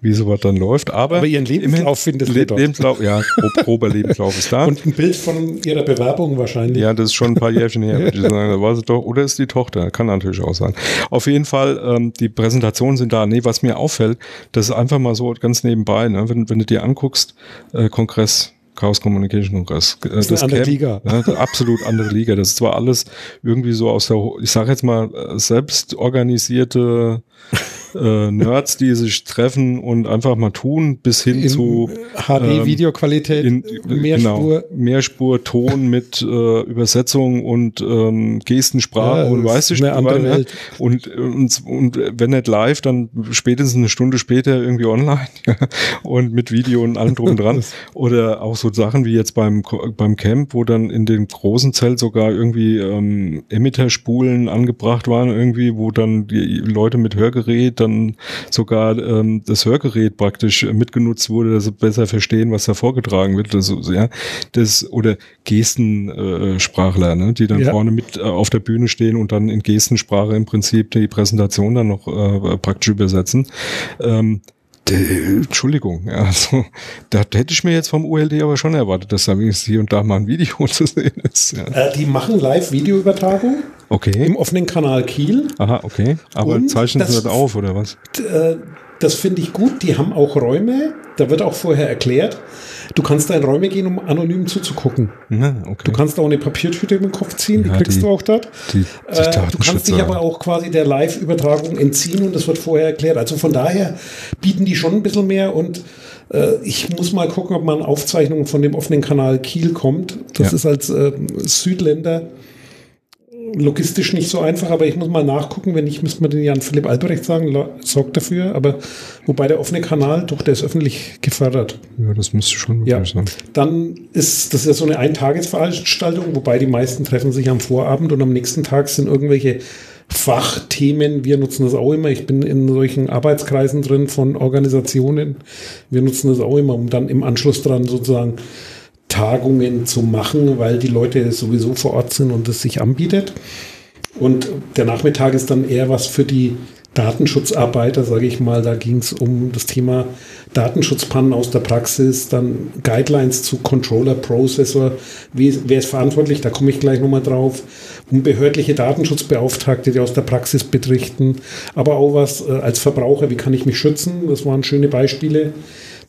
wie sowas dann läuft. Aber, Aber ihren Lebenslauf findet Le Lebenslauf, ja, Proberlebenslauf ist da. Und ein Bild von ihrer Bewerbung wahrscheinlich. Ja, das ist schon ein paar Jährchen her, würde ich [laughs] sagen. Da war sie doch, oder ist die Tochter, kann natürlich auch sein. Auf jeden Fall, ähm, die Präsentationen sind da. Nee, was mir auffällt, das ist einfach mal so ganz nebenbei, ne? wenn, wenn du dir anguckst, äh, Kongress, Chaos Communication Kongress. Äh, das ist eine andere Camp, Liga. Ne, absolut andere Liga. Das ist zwar alles irgendwie so aus der, ich sage jetzt mal, äh, selbst organisierte äh, Nerds, die sich treffen und einfach mal tun, bis hin in zu HD-Videoqualität, ähm, Mehrspur. Genau, Mehrspur, Ton [laughs] mit äh, Übersetzung und ähm, Gestensprache ja, und weißt du, eine ja, und, und, und wenn nicht live, dann spätestens eine Stunde später irgendwie online [laughs] und mit Video und allem drum und dran. [laughs] Oder auch so Sachen wie jetzt beim, beim Camp, wo dann in dem großen Zelt sogar irgendwie ähm, Emitterspulen angebracht waren, irgendwie, wo dann die Leute mit Hörgerät dann sogar ähm, das Hörgerät praktisch mitgenutzt wurde, dass sie besser verstehen, was da vorgetragen wird. Also, ja, das, oder Gestensprachler, äh, ne, die dann ja. vorne mit äh, auf der Bühne stehen und dann in Gestensprache im Prinzip die Präsentation dann noch äh, praktisch übersetzen. Ähm, Entschuldigung, also, da hätte ich mir jetzt vom ULD aber schon erwartet, dass da wenigstens hier und da mal ein Video [laughs] zu sehen ist. Ja. Äh, die machen Live-Videoübertragung. Okay. Im offenen Kanal Kiel. Aha, okay. Aber und zeichnen sie das auf, oder was? Äh, das finde ich gut. Die haben auch Räume. Da wird auch vorher erklärt. Du kannst da in Räume gehen, um anonym zuzugucken. Na, okay. Du kannst auch eine Papiertüte im Kopf ziehen, ja, die kriegst die, du auch dort. Die, die äh, du kannst dich aber auch quasi der Live-Übertragung entziehen und das wird vorher erklärt. Also von daher bieten die schon ein bisschen mehr und äh, ich muss mal gucken, ob man Aufzeichnungen von dem offenen Kanal Kiel kommt. Das ja. ist als äh, Südländer logistisch nicht so einfach, aber ich muss mal nachgucken. Wenn nicht, müsste man den Jan Philipp Albrecht sagen, sorgt dafür. Aber wobei der offene Kanal, doch, der ist öffentlich gefördert. Ja, das müsste schon ja. sein. Dann ist das ist ja so eine Eintagesveranstaltung, wobei die meisten treffen sich am Vorabend und am nächsten Tag sind irgendwelche Fachthemen. Wir nutzen das auch immer. Ich bin in solchen Arbeitskreisen drin von Organisationen. Wir nutzen das auch immer, um dann im Anschluss dran sozusagen Tagungen zu machen, weil die Leute sowieso vor Ort sind und es sich anbietet. Und der Nachmittag ist dann eher was für die Datenschutzarbeiter, sage ich mal. Da ging es um das Thema Datenschutzpannen aus der Praxis, dann Guidelines zu Controller, Processor, wie, wer ist verantwortlich, da komme ich gleich nochmal drauf, um behördliche Datenschutzbeauftragte, die aus der Praxis berichten, aber auch was äh, als Verbraucher, wie kann ich mich schützen, das waren schöne Beispiele.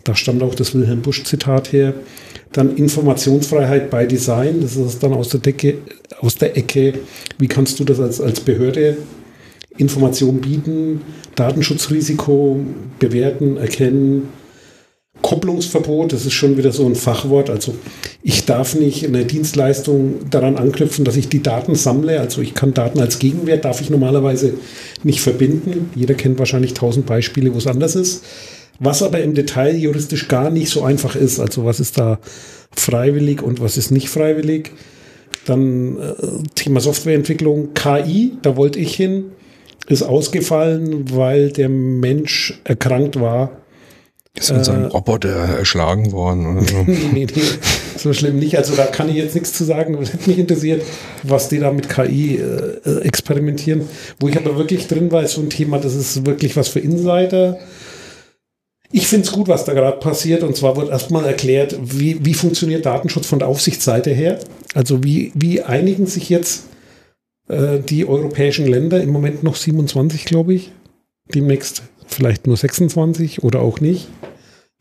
Da stammt auch das Wilhelm Busch Zitat her. Dann Informationsfreiheit bei Design, das ist dann aus der Decke, aus der Ecke. Wie kannst du das als, als Behörde Informationen bieten, Datenschutzrisiko bewerten, erkennen, Kopplungsverbot, das ist schon wieder so ein Fachwort. Also ich darf nicht eine Dienstleistung daran anknüpfen, dass ich die Daten sammle. Also ich kann Daten als Gegenwert, darf ich normalerweise nicht verbinden. Jeder kennt wahrscheinlich tausend Beispiele, wo es anders ist was aber im Detail juristisch gar nicht so einfach ist. Also was ist da freiwillig und was ist nicht freiwillig. Dann äh, Thema Softwareentwicklung, KI, da wollte ich hin, ist ausgefallen, weil der Mensch erkrankt war. Ist mit äh, seinem Roboter erschlagen worden oder so? [laughs] nee, nee, so schlimm nicht. Also da kann ich jetzt nichts zu sagen. Es hätte mich interessiert, was die da mit KI äh, experimentieren. Wo ich aber wirklich drin war, ist so ein Thema, das ist wirklich was für Insider. Ich finde es gut, was da gerade passiert. Und zwar wird erstmal erklärt, wie, wie funktioniert Datenschutz von der Aufsichtsseite her. Also wie, wie einigen sich jetzt äh, die europäischen Länder, im Moment noch 27, glaube ich, demnächst vielleicht nur 26 oder auch nicht.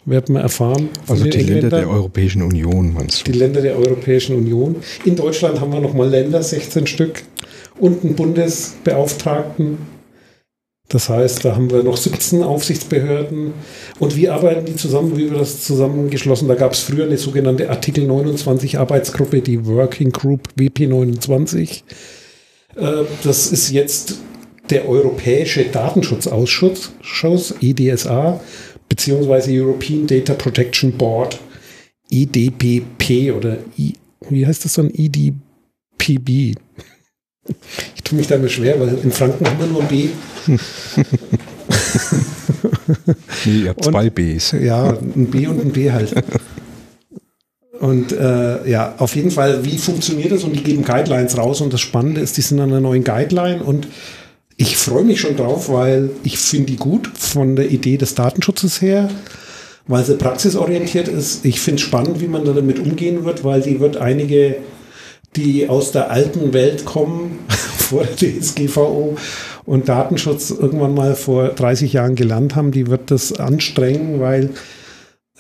Werden wir erfahren. Also die Länder der Europäischen Union, meinst du? Die Länder der Europäischen Union. In Deutschland haben wir nochmal Länder, 16 Stück, und einen Bundesbeauftragten Das heißt, da haben wir noch 17 Aufsichtsbehörden. Und wie arbeiten die zusammen? Wie wird das zusammengeschlossen? Da gab es früher eine sogenannte Artikel 29 Arbeitsgruppe, die Working Group WP29. Äh, das ist jetzt der Europäische Datenschutzausschuss, EDSA, beziehungsweise European Data Protection Board, EDPP oder I, wie heißt das dann? EDPB. Ich tue mich damit schwer, weil in Franken haben wir nur ein B. nee, ihr habt zwei Bs. Ja, ein B und ein B halt. Und äh, ja, auf jeden Fall, wie funktioniert das? Und die geben Guidelines raus. Und das Spannende ist, die sind an einer neuen Guideline. Und ich freue mich schon drauf, weil ich finde die gut von der Idee des Datenschutzes her, weil sie praxisorientiert ist. Ich finde es spannend, wie man da damit umgehen wird, weil die wird einige, die aus der alten Welt kommen, [laughs] vor der DSGVO und Datenschutz irgendwann mal vor 30 Jahren gelernt haben, die wird das anstrengen, weil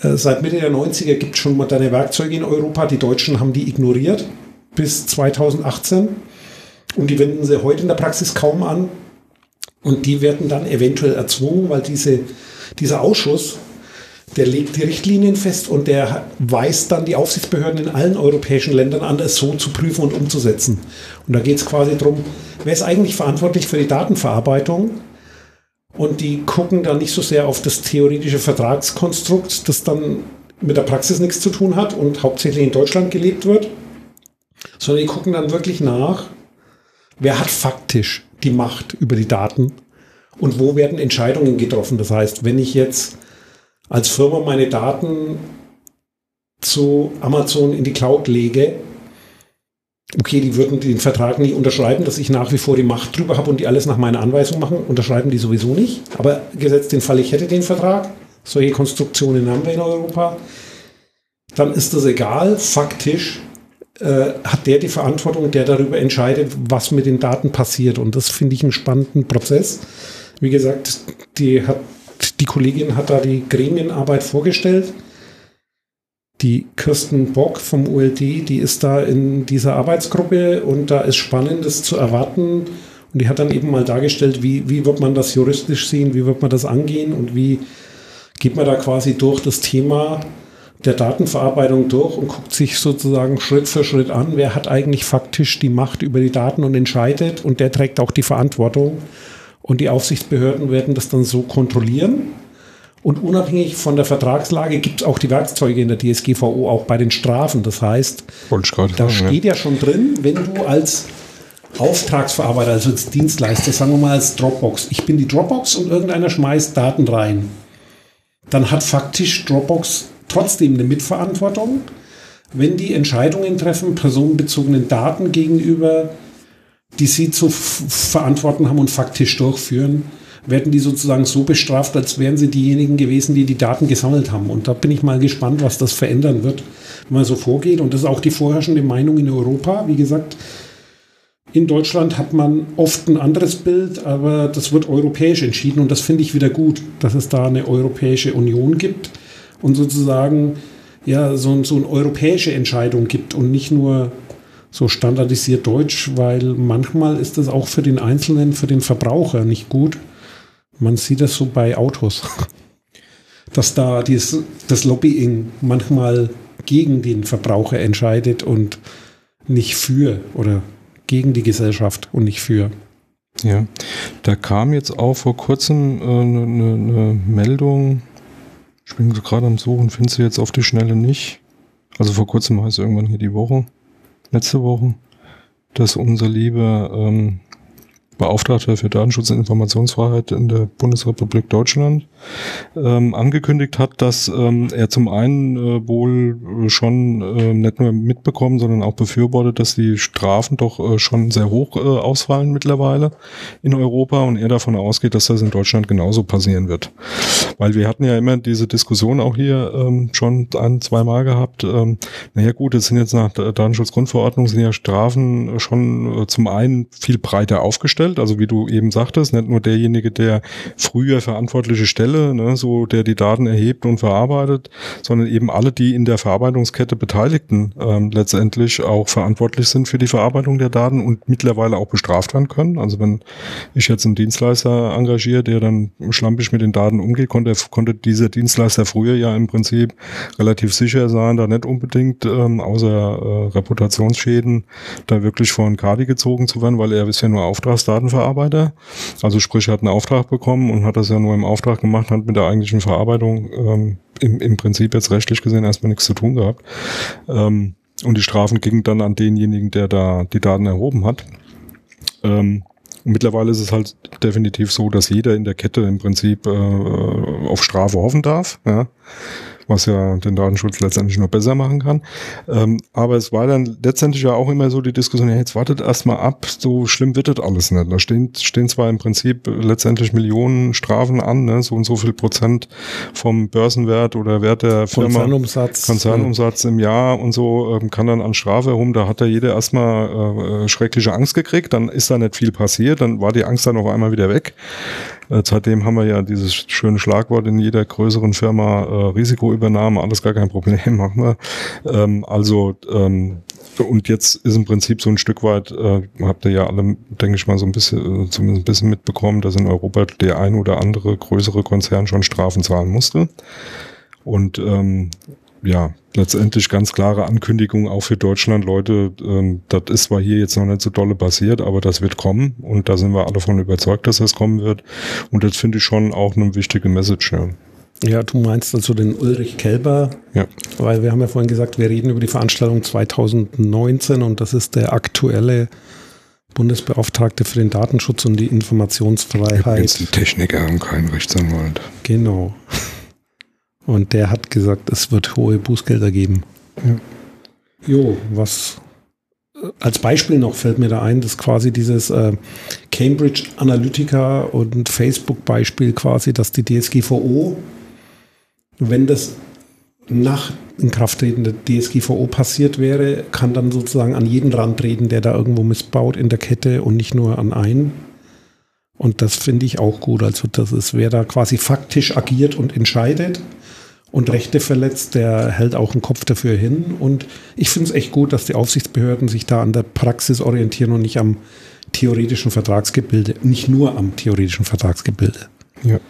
äh, seit Mitte der 90er gibt es schon moderne Werkzeuge in Europa. Die Deutschen haben die ignoriert bis 2018 und die wenden sie heute in der Praxis kaum an. Und die werden dann eventuell erzwungen, weil diese, dieser Ausschuss, der legt die Richtlinien fest und der weist dann die Aufsichtsbehörden in allen europäischen Ländern an, es so zu prüfen und umzusetzen. Und da geht es quasi darum, wer ist eigentlich verantwortlich für die Datenverarbeitung? Und die gucken dann nicht so sehr auf das theoretische Vertragskonstrukt, das dann mit der Praxis nichts zu tun hat und hauptsächlich in Deutschland gelebt wird, sondern die gucken dann wirklich nach, wer hat faktisch die Macht über die Daten und wo werden Entscheidungen getroffen. Das heißt, wenn ich jetzt als Firma meine Daten zu Amazon in die Cloud lege, okay, die würden den Vertrag nie unterschreiben, dass ich nach wie vor die Macht drüber habe und die alles nach meiner Anweisung machen, unterschreiben die sowieso nicht. Aber gesetzt den Fall, ich hätte den Vertrag, solche Konstruktionen haben wir in Europa, dann ist das egal. Faktisch äh, hat der die Verantwortung, der darüber entscheidet, was mit den Daten passiert. Und das finde ich einen spannenden Prozess. Wie gesagt, die, hat, die Kollegin hat da die Gremienarbeit vorgestellt. Die Kirsten Bock vom ULD, die ist da in dieser Arbeitsgruppe und da ist Spannendes zu erwarten. Und die hat dann eben mal dargestellt, wie, wie wird man das juristisch sehen, wie wird man das angehen und wie geht man da quasi durch das Thema der Datenverarbeitung durch und guckt sich sozusagen Schritt für Schritt an, wer hat eigentlich faktisch die Macht über die Daten und entscheidet und der trägt auch die Verantwortung. Und die Aufsichtsbehörden werden das dann so kontrollieren. Und unabhängig von der Vertragslage gibt es auch die Werkzeuge in der DSGVO, auch bei den Strafen. Das heißt, da steht ja. ja schon drin, wenn du als Auftragsverarbeiter, also als Dienstleister, sagen wir mal als Dropbox, ich bin die Dropbox und irgendeiner schmeißt Daten rein, dann hat faktisch Dropbox trotzdem eine Mitverantwortung, wenn die Entscheidungen treffen, personenbezogenen Daten gegenüber, die sie zu verantworten haben und faktisch durchführen, werden die sozusagen so bestraft, als wären sie diejenigen gewesen, die die Daten gesammelt haben. Und da bin ich mal gespannt, was das verändern wird, wenn man so vorgeht. Und das ist auch die vorherrschende Meinung in Europa. Wie gesagt, in Deutschland hat man oft ein anderes Bild, aber das wird europäisch entschieden. Und das finde ich wieder gut, dass es da eine Europäische Union gibt und sozusagen ja so, so eine europäische Entscheidung gibt und nicht nur so standardisiert Deutsch, weil manchmal ist das auch für den Einzelnen, für den Verbraucher nicht gut. Man sieht das so bei Autos, [laughs] dass da dies, das Lobbying manchmal gegen den Verbraucher entscheidet und nicht für oder gegen die Gesellschaft und nicht für. Ja, da kam jetzt auch vor kurzem eine äh, ne, ne, ne Meldung, ich bin gerade am Suchen, finde sie jetzt auf die Schnelle nicht. Also vor kurzem heißt irgendwann hier die Woche, letzte Woche, dass unser lieber ähm, Beauftragter für Datenschutz und Informationsfreiheit in der Bundesrepublik Deutschland ähm, angekündigt hat, dass ähm, er zum einen äh, wohl schon äh, nicht nur mitbekommen, sondern auch befürwortet, dass die Strafen doch äh, schon sehr hoch äh, ausfallen mittlerweile in Europa und er davon ausgeht, dass das in Deutschland genauso passieren wird. Weil wir hatten ja immer diese Diskussion auch hier ähm, schon ein, zwei Mal gehabt. Ähm, naja gut, es sind jetzt nach Datenschutzgrundverordnung sind ja Strafen schon äh, zum einen viel breiter aufgestellt stellt. Also wie du eben sagtest, nicht nur derjenige, der früher verantwortliche Stelle, ne, so der die Daten erhebt und verarbeitet, sondern eben alle, die in der Verarbeitungskette Beteiligten ähm, letztendlich auch verantwortlich sind für die Verarbeitung der Daten und mittlerweile auch bestraft werden können. Also wenn ich jetzt einen Dienstleister engagiere, der dann schlampig mit den Daten umgeht, konnte, konnte dieser Dienstleister früher ja im Prinzip relativ sicher sein, da nicht unbedingt ähm, außer äh, Reputationsschäden da wirklich von Kadi gezogen zu werden, weil er ja nur Auftragsdatenverarbeiter. Also sprich, er hat einen Auftrag bekommen und hat das ja nur im Auftrag gemacht, hat mit der eigentlichen Verarbeitung ähm, im, im Prinzip jetzt rechtlich gesehen erstmal nichts zu tun gehabt. Ähm, und die Strafen gingen dann an denjenigen, der da die Daten erhoben hat. Ähm, mittlerweile ist es halt definitiv so, dass jeder in der Kette im Prinzip äh, auf Strafe hoffen darf. Ja was ja den Datenschutz letztendlich noch besser machen kann. Ähm, aber es war dann letztendlich ja auch immer so die Diskussion, ja, jetzt wartet erstmal ab, so schlimm wird das alles nicht. Da stehen, stehen zwar im Prinzip letztendlich Millionen Strafen an, ne, so und so viel Prozent vom Börsenwert oder Wert der Firma. Konzernumsatz. Konzernumsatz ja. im Jahr und so ähm, kann dann an Strafe herum, da hat da jeder erstmal äh, schreckliche Angst gekriegt, dann ist da nicht viel passiert, dann war die Angst dann auf einmal wieder weg. Äh, seitdem haben wir ja dieses schöne Schlagwort in jeder größeren Firma, äh, Risikoübernahme, alles gar kein Problem, [laughs] machen wir. Ähm, also ähm, und jetzt ist im Prinzip so ein Stück weit, äh, habt ihr ja alle, denke ich mal, so ein bisschen, äh, zumindest ein bisschen mitbekommen, dass in Europa der ein oder andere größere Konzern schon Strafen zahlen musste. Und ähm, ja, letztendlich ganz klare Ankündigung auch für Deutschland, Leute, ähm, das ist zwar hier jetzt noch nicht so dolle passiert, aber das wird kommen und da sind wir alle davon überzeugt, dass das kommen wird. Und das finde ich schon auch eine wichtige Message. Ja. Ja, du meinst also den Ulrich Kelber, ja. weil wir haben ja vorhin gesagt, wir reden über die Veranstaltung 2019 und das ist der aktuelle Bundesbeauftragte für den Datenschutz und die Informationsfreiheit. Ein Techniker und kein Rechtsanwalt. Genau. Und der hat gesagt, es wird hohe Bußgelder geben. Ja. Jo, was äh, als Beispiel noch fällt mir da ein, dass quasi dieses äh, Cambridge Analytica und Facebook Beispiel quasi, dass die DSGVO, wenn das nach Inkrafttreten der DSGVO passiert wäre, kann dann sozusagen an jeden rantreten, der da irgendwo missbaut in der Kette und nicht nur an einen. Und das finde ich auch gut. Also das ist, wer da quasi faktisch agiert und entscheidet, und Rechte verletzt, der hält auch einen Kopf dafür hin. Und ich finde es echt gut, dass die Aufsichtsbehörden sich da an der Praxis orientieren und nicht am theoretischen Vertragsgebilde, nicht nur am theoretischen Vertragsgebilde. Ja.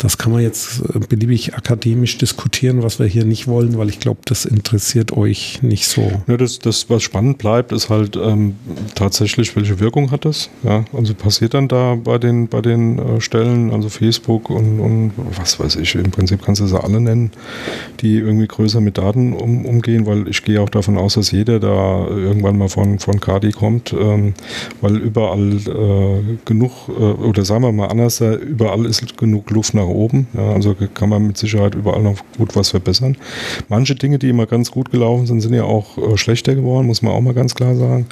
Das kann man jetzt äh, beliebig akademisch diskutieren, was wir hier nicht wollen, weil ich glaube, das interessiert euch nicht so. Ja, das, das, was spannend bleibt, ist halt ähm, tatsächlich, welche Wirkung hat das? Ja, also passiert dann da bei den, bei den äh, Stellen, also Facebook und, und was weiß ich, im Prinzip kannst du sie alle nennen, die irgendwie größer mit Daten um, umgehen, weil ich gehe auch davon aus, dass jeder da irgendwann mal von, von Kadi kommt, ähm, weil überall äh, genug, äh, oder sagen wir mal anders, überall ist genug Luft nach oben. Ja, also kann man mit Sicherheit überall noch gut was verbessern. Manche Dinge, die immer ganz gut gelaufen sind, sind ja auch äh, schlechter geworden, muss man auch mal ganz klar sagen.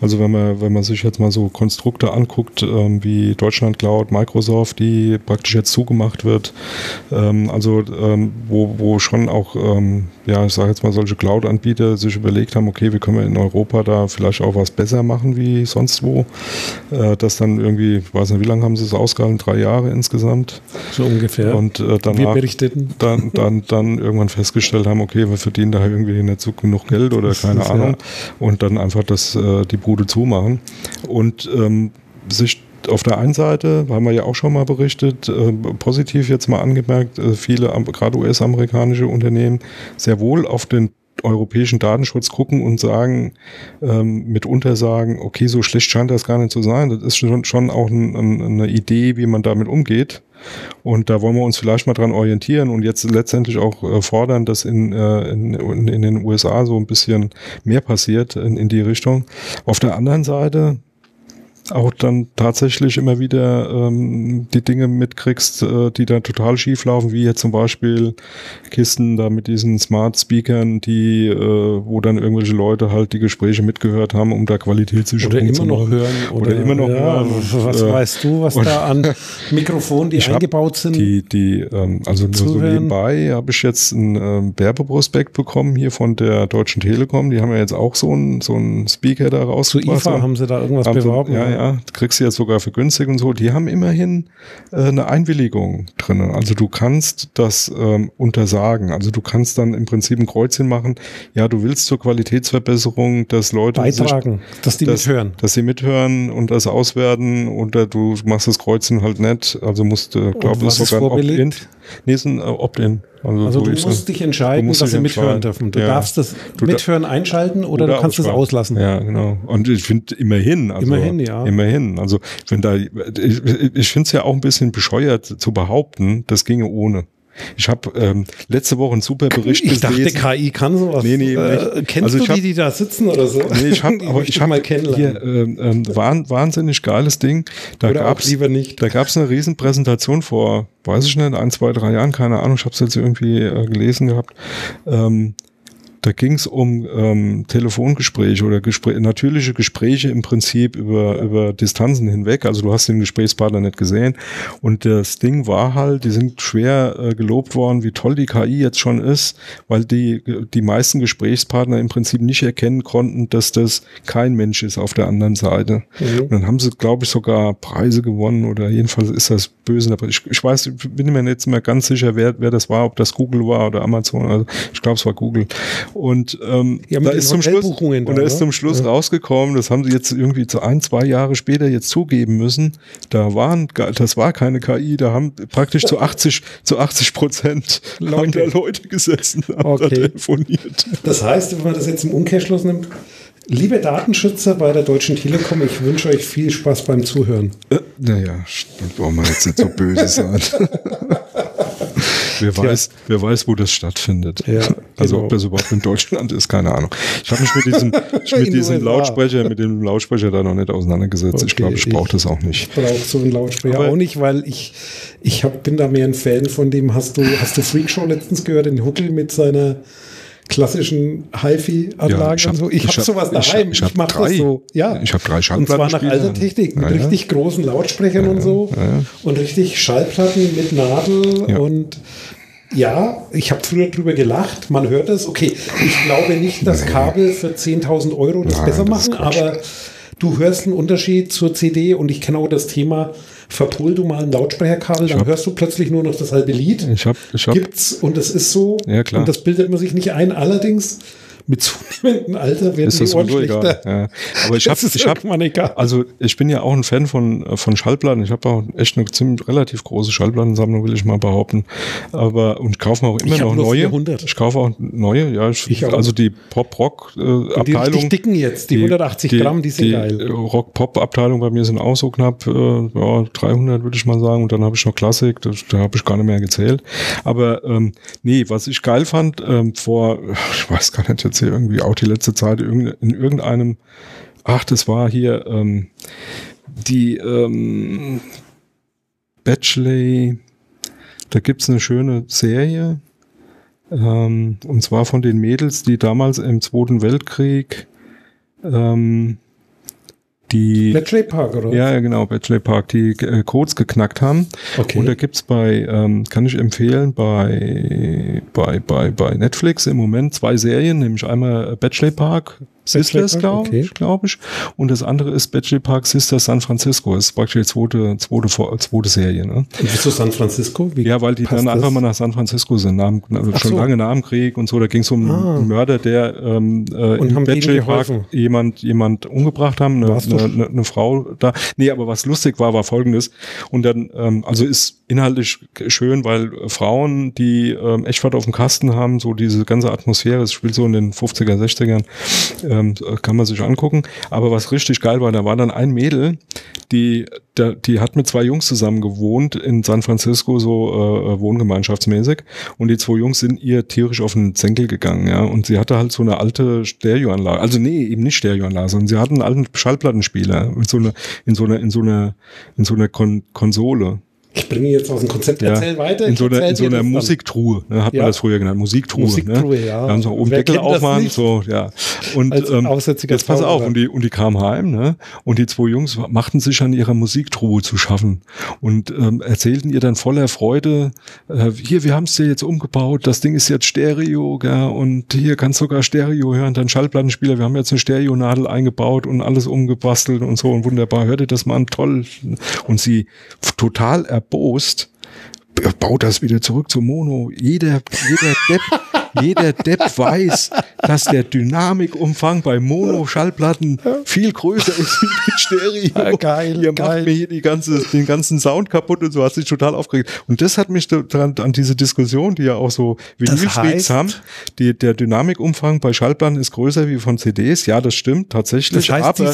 Also wenn man, wenn man sich jetzt mal so Konstrukte anguckt, ähm, wie Deutschland Cloud, Microsoft, die praktisch jetzt zugemacht wird, ähm, also ähm, wo, wo schon auch, ähm, ja, ich sage jetzt mal, solche Cloud-Anbieter sich überlegt haben, okay, wie können wir in Europa da vielleicht auch was besser machen wie sonst wo. Äh, das dann irgendwie, ich weiß nicht, wie lange haben sie es ausgehalten? Drei Jahre insgesamt. So ungefähr. Und äh, danach, wir berichteten. Dann, dann, dann irgendwann festgestellt haben, okay, wir verdienen da irgendwie nicht so genug Geld oder keine Ahnung. Ja. Und dann einfach das, äh, die Bude zumachen. Und ähm, sich auf der einen Seite, haben wir ja auch schon mal berichtet, äh, positiv jetzt mal angemerkt, äh, viele, gerade US-amerikanische Unternehmen, sehr wohl auf den europäischen Datenschutz gucken und sagen, ähm, mitunter sagen, okay, so schlecht scheint das gar nicht zu sein. Das ist schon, schon auch ein, ein, eine Idee, wie man damit umgeht. Und da wollen wir uns vielleicht mal dran orientieren und jetzt letztendlich auch äh, fordern, dass in, äh, in, in den USA so ein bisschen mehr passiert in, in die Richtung. Auf der anderen Seite auch dann tatsächlich immer wieder ähm, die Dinge mitkriegst, äh, die da total schief laufen, wie jetzt zum Beispiel Kisten da mit diesen Smart Speakern, die, äh, wo dann irgendwelche Leute halt die Gespräche mitgehört haben, um da Qualitätssicherung oder immer noch hören oder, oder immer noch ja, hören. Und, was äh, weißt du, was da an [laughs] Mikrofonen, die eingebaut sind? Die, die, ähm, also nur so nebenbei habe ich jetzt einen ähm, Werbeprospekt bekommen hier von der Deutschen Telekom. Die haben ja jetzt auch so einen so einen Speaker da rausgebracht. Zu IFA haben sie da irgendwas beworben. ja, ja, kriegst du ja sogar für günstig und so, die haben immerhin äh, eine Einwilligung drin. Also du kannst das ähm, untersagen. Also du kannst dann im Prinzip ein Kreuzchen machen, ja, du willst zur Qualitätsverbesserung, dass Leute beitragen, sich, dass die dass, mithören. Dass sie mithören und das auswerten oder du machst das Kreuzchen halt nicht. Also musst du, glaube ich, sogar ein Opt-in. Nee, ist ein äh, Opt-in. Also, also du musst dich entscheiden, dass sie mithören dürfen. Du ja. darfst das du Mithören einschalten oder, oder du kannst es auslassen. Ja, genau. Und ich finde immerhin, also immerhin, ja. Immerhin. Also wenn da, ich, ich finde es ja auch ein bisschen bescheuert zu behaupten, das ginge ohne. Ich habe ähm, letzte Woche einen super Bericht ich gelesen. Ich dachte, KI kann sowas. Nee, nee, äh, kennst also du die, die da sitzen oder so? Nee, ich habe [laughs] aber ich habe mal kennenlernen. Hier, ähm, ähm, wahnsinnig geiles Ding. Da oder gab's, lieber nicht. Da gab es eine Riesenpräsentation vor, weiß ich nicht, ein, zwei, drei Jahren, keine Ahnung, ich habe es jetzt irgendwie äh, gelesen gehabt. Ähm, da ging es um ähm, Telefongespräche oder Gespräch, natürliche Gespräche im Prinzip über, über Distanzen hinweg. Also du hast den Gesprächspartner nicht gesehen. Und das Ding war halt, die sind schwer äh, gelobt worden, wie toll die KI jetzt schon ist, weil die, die meisten Gesprächspartner im Prinzip nicht erkennen konnten, dass das kein Mensch ist auf der anderen Seite. Mhm. Und dann haben sie, glaube ich, sogar Preise gewonnen oder jedenfalls ist das böse. Aber ich, ich weiß, ich bin mir jetzt nicht mehr ganz sicher, wer, wer das war, ob das Google war oder Amazon. Also ich glaube, es war Google. Und ähm, ja, da ist zum Schluss, da, und da ist zum Schluss ja. rausgekommen, das haben sie jetzt irgendwie zu ein, zwei Jahre später jetzt zugeben müssen. Da waren, das war keine KI, da haben praktisch zu 80, [laughs] zu 80 Prozent Leute. Leute gesessen, haben okay. da telefoniert. Das heißt, wenn man das jetzt im Umkehrschluss nimmt, Liebe Datenschützer bei der Deutschen Telekom, ich wünsche euch viel Spaß beim Zuhören. Äh, naja, wollen wir jetzt nicht so böse sein. [laughs] wer, weiß, ja. wer weiß, wo das stattfindet. Ja, also genau. ob das überhaupt in Deutschland ist, keine Ahnung. Ich habe mich mit diesem, [laughs] mit diesem Lautsprecher, mit dem Lautsprecher da noch nicht auseinandergesetzt. Okay, ich glaube, ich brauche das auch nicht. Ich brauche so einen Lautsprecher Aber auch nicht, weil ich, ich hab, bin da mehr ein Fan von dem. Hast du, hast du Freakshow letztens gehört, den Huckel mit seiner klassischen HiFi-Anlagen ja, und so. Ich, ich habe sowas daheim. Ich, ich, ich mache das so. Ja. Ich habe drei Schallplatten. Und zwar nach alter Technik, mit ja, richtig großen Lautsprechern und so. Und richtig Schallplatten mit Nadel und ja, ich habe früher drüber gelacht, man hört es. Okay, ich glaube nicht, dass Kabel für 10.000 Euro das Nein, besser machen, das aber du hörst einen Unterschied zur CD und ich kenne auch das Thema, verpol du mal ein Lautsprecherkabel, dann hab, hörst du plötzlich nur noch das halbe Lied. Ich hab, ich hab, Gibt's und es ist so. Ja, klar. Und das bildet man sich nicht ein. Allerdings mit zunehmendem Alter werden ist die Ohren schlechter. Ja. Aber ich habe, ich habe, also ich bin ja auch ein Fan von von Schallplatten. Ich habe auch echt eine ziemlich relativ große Schallplattensammlung, will ich mal behaupten. Aber und ich kaufe mir auch immer ich noch neue. 400. Ich kaufe auch neue. Ja, ich, ich also die Pop Rock äh, Abteilung. Die dicken jetzt, die, die 180 die, Gramm, die sind die geil. Rock Pop Abteilung bei mir sind auch so knapp äh, ja, 300 würde ich mal sagen. Und dann habe ich noch Klassik, da, da habe ich gar nicht mehr gezählt. Aber ähm, nee, was ich geil fand ähm, vor, [laughs] ich weiß gar nicht jetzt hier irgendwie auch die letzte Zeit in irgendeinem, ach, das war hier ähm, die ähm, Bachelor, da gibt es eine schöne Serie, ähm, und zwar von den Mädels, die damals im Zweiten Weltkrieg ähm, die Bletchley Park, oder? Ja, genau, Bletchley Park, die äh, Codes geknackt haben. Okay. Und da gibt's bei, ähm, kann ich empfehlen, bei, bei, bei, bei Netflix im Moment zwei Serien, nämlich einmal Bletchley Park, Sisters, glaube okay. ich, glaub ich. Und das andere ist Bachelor Park Sisters San Francisco. Das ist praktisch die zweite, zweite, zweite Serie. Ne? Und wieso San Francisco? Wie ja, weil die dann das? einfach mal nach San Francisco sind, nach, schon so. lange nach dem Krieg und so. Da ging es um ah. einen Mörder, der ähm, äh, in Bachelor Park jemand, jemand umgebracht haben, eine, eine, eine, eine, Frau da. Nee, aber was lustig war, war folgendes. Und dann, ähm, also ist inhaltlich schön, weil Frauen, die ähm, echt was auf dem Kasten haben, so diese ganze Atmosphäre, es spielt so in den 50er, 60ern, ähm, kann man sich angucken. Aber was richtig geil war, da war dann ein Mädel, die, der, die hat mit zwei Jungs zusammen gewohnt in San Francisco, so äh, wohngemeinschaftsmäßig. Und die zwei Jungs sind ihr tierisch auf den Zenkel gegangen, ja. Und sie hatte halt so eine alte Stereoanlage. Also nee, eben nicht Stereoanlage, sondern sie hatten einen alten Schallplattenspieler in so eine, in so eine, in so eine, in so eine Kon Konsole. Ich bringe jetzt aus dem Konzept, erzähl ja, weiter. In so einer, in so einer. Musiktruhe, ne, hat Ja. man das früher genannt, Musiktruhe. Musiktruhe, ne? ja. Da haben sie auch oben Wer Deckel aufmachen, so, ja. Und ähm, jetzt pass auf, und die, und die kamen heim, ne? Und die zwei Jungs machten sich an ihrer Musiktruhe zu schaffen und ähm, erzählten ihr dann voller Freude, äh, hier, wir haben es dir jetzt umgebaut, das Ding ist jetzt Stereo, gell, und hier kannst du sogar Stereo hören, dann Schallplattenspieler, wir haben jetzt eine Stereonadel eingebaut und alles umgebastelt und so und wunderbar, hört ihr das mal an, toll. Und sie total erbost, baut das wieder zurück zu Mono. Jeder, jeder Depp, [laughs] jeder Depp weiß, dass der Dynamikumfang bei Mono-Schallplatten viel größer ist wie mit Stereo. Ah, geil, Ihr geil. macht mir hier die ganze, den ganzen Sound kaputt und so, hat sich total aufgeregt. Und das hat mich daran, an diese Diskussion, die ja auch so Vinylfreaks heißt- haben, die, der Dynamikumfang bei Schallplatten ist größer wie von CDs. Ja, das stimmt tatsächlich. Das heißt, aber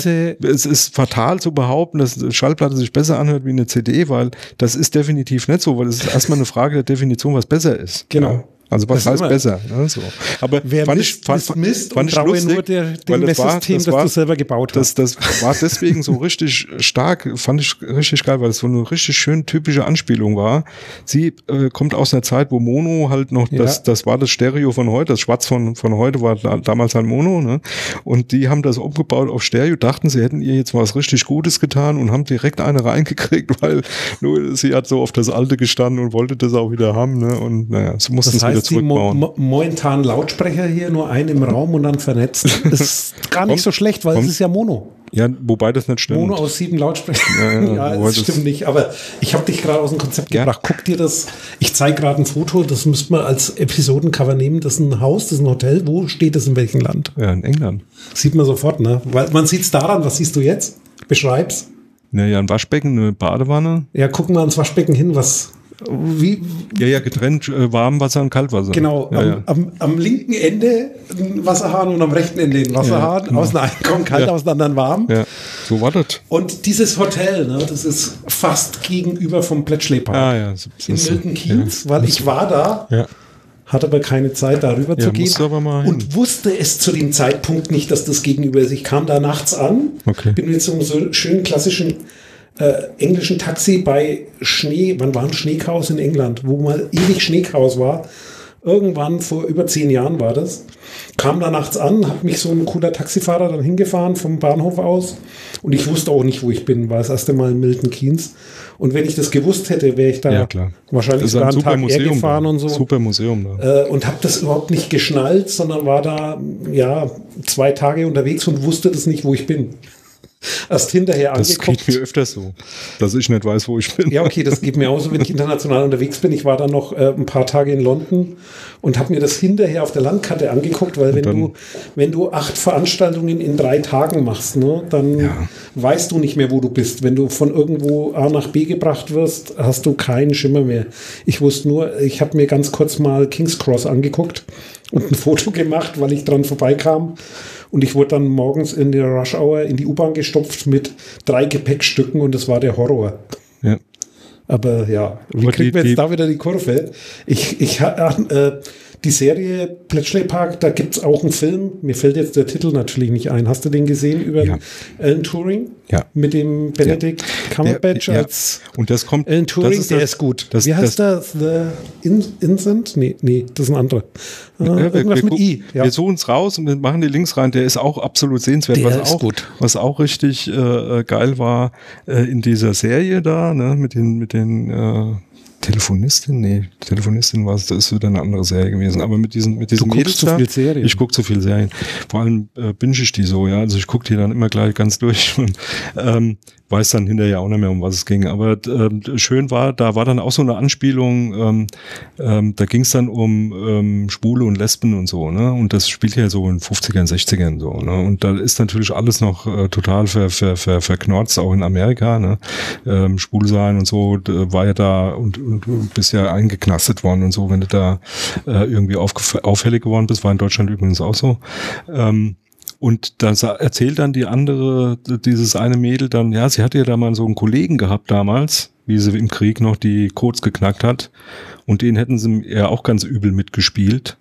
es ist fatal zu behaupten, dass eine Schallplatte sich besser anhört wie eine CD, weil das ist definitiv nicht so, weil es ist erstmal eine Frage der Definition, was besser ist. Genau. Ja. Also was Das ist heißt immer- besser? Ne, so. Aber Wer fand misst, ich, fand, misst, misst fand und ich traue lustig, nur der, dem das Messsystem, das, das war- du selber gebaut das, hast. das war deswegen so richtig stark, fand ich richtig geil, weil es so eine richtig schön typische Anspielung war. Sie äh, kommt aus einer Zeit, wo Mono halt noch, Ja. das, das war das Stereo von heute, das Schwarz von, von heute war da, damals halt Mono, ne? Und die haben das umgebaut auf Stereo, dachten, sie hätten ihr jetzt was richtig Gutes getan und haben direkt eine reingekriegt, [laughs] weil nur sie hat so auf das Alte gestanden und wollte das auch wieder haben, ne? Und naja, so mussten Das sie wieder zurückbauen. mo momentanen Lautsprecher hier nur einen im Raum und dann vernetzt. [laughs] ist gar nicht Kommt- so schlecht, weil es kommt- ist ja Mono. ja, wobei das nicht stimmt. Mono aus sieben Lautsprechern. Ja, Ja, [laughs] ja, das das- stimmt nicht. Aber ich habe dich gerade aus dem Konzept Ja. gebracht. Guck dir das. Ich zeige gerade ein Foto, das müsste man als Episodencover nehmen. Das ist ein Haus, das ist ein Hotel. Wo steht das in welchem Land? ja, in England. Sieht man sofort, ne? Weil man sieht es daran, was siehst du jetzt? Beschreib's. Naja, ein Waschbecken, eine Badewanne. Ja, gucken wir ans Waschbecken hin, was. Wie, Ja, ja, getrennt äh, Warmwasser und Kaltwasser. Genau, Ja, am, ja. Am, am linken Ende ein Wasserhahn und am rechten Ende ein Wasserhahn. genau. Aus dem einen kommt kalt, Ja. aus dem anderen warm. ja. So war das. Und dieses Hotel, ne, das ist fast gegenüber vom Bletchley Park Ah, ja. So, in Milton Keynes, weil ich war da, Ja. hatte aber keine Zeit, darüber Ja, zu gehen. und wusste es zu dem Zeitpunkt nicht, dass das gegenüber ist. Ich kam da nachts an, Okay. bin mit so einem so schönen klassischen äh, englischen Taxi bei Schnee, wann war ein Schneechaos in England, wo mal ewig Schneechaos war. Irgendwann vor über zehn Jahren war das. Kam da nachts an, hat mich so ein cooler Taxifahrer dann hingefahren vom Bahnhof aus. Und ich wusste auch nicht, wo ich bin, war das erste Mal in Milton Keynes. Und wenn ich das gewusst hätte, wäre ich da Ja, wahrscheinlich sogar ein einen Tag Museum. gefahren und so Super Museum da. äh, und habe das überhaupt nicht geschnallt, sondern war da ja zwei Tage unterwegs und wusste das nicht, wo ich bin. Erst hinterher Das angeguckt. geht mir öfters so, dass ich nicht weiß, wo ich bin. Ja, okay, das geht mir auch so, wenn ich international unterwegs bin. Ich war dann noch äh, ein paar Tage in London und habe mir das hinterher auf der Landkarte angeguckt, weil wenn du, wenn du acht Veranstaltungen in drei Tagen machst, ne, dann weißt du nicht mehr, wo du bist. Wenn du von irgendwo A nach B gebracht wirst, hast du keinen Schimmer mehr. Ich wusste nur, ich habe mir ganz kurz mal King's Cross angeguckt und ein Foto gemacht, weil ich dran vorbeikam. Und ich wurde dann morgens in der Rush Hour in die U-Bahn gestopft mit drei Gepäckstücken und das war der Horror. Ja. Aber ja, wie kriegt man die- jetzt da wieder die Kurve? Ich, ich, ha- äh, die Serie Bletchley Park, da gibt es auch einen Film. Mir fällt jetzt der Titel natürlich nicht ein. Hast du den gesehen über Ja. Alan Turing? Ja. Mit dem Benedict Cumberbatch Der- ja. als Und das kommt. Alan Turing, das der das- ist gut. Das, Wie heißt das, das? The In Incent? Nee, nee, das ist ein anderer. Äh, Ja, wir, irgendwas wir, mit I. Ja. wir suchen es raus und wir machen die Links rein. Der ist auch absolut sehenswert. Der was, ist auch, gut. was auch richtig äh, geil war äh, in dieser Serie da, ne, mit den, mit den äh, Telefonistin? Nee, Telefonistin war es, das ist wieder eine andere Serie gewesen. Aber mit diesen, mit diesen guckst Mädels zu viel Serien. Ich gucke zu viel Serien. Vor allem äh, binge ich die so, ja. Also ich gucke die dann immer gleich ganz [laughs] durch und ähm, weiß dann hinterher auch nicht mehr, um was es ging. Aber ähm, schön war, da war dann auch so eine Anspielung, ähm, ähm, da ging es dann um ähm, Schwule und Lesben und so, ne? Und das spielt ja so in 50ern, 60ern so, ne? Und da ist natürlich alles noch äh, total ver, ver, ver, verknorzt, auch in Amerika, ne? Ähm, Schwul sein und so, war ja da und, und du bist ja eingeknastet worden und so, wenn du da äh, irgendwie aufgef- auffällig geworden bist, war in Deutschland übrigens auch so. Ähm, und da erzählt dann die andere, dieses eine Mädel dann, ja, sie hatte ja da mal so einen Kollegen gehabt damals, wie sie im Krieg noch die Codes geknackt hat. Und den hätten sie ja auch ganz übel mitgespielt.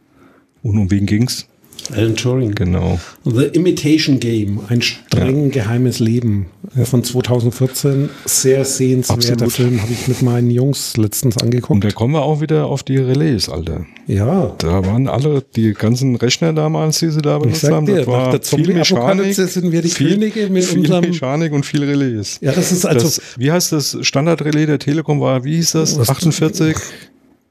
Und um wen ging's? Alan Turing. Genau. The Imitation Game, ein streng ja. geheimes Leben von 2014. Sehr sehenswerter Absolut. Film, habe ich mit meinen Jungs letztens angeguckt. Und da kommen wir auch wieder auf die Relais, Alter. Ja. Da waren alle, die ganzen Rechner damals, die sie da benutzt haben, dir, das war viel Mechanik. sind wir die viel, Könige mit viel unserem Mechanik und viel Relais. Ja, das ist also. Das, wie heißt das Standardrelais der Telekom war, wie hieß das? 48?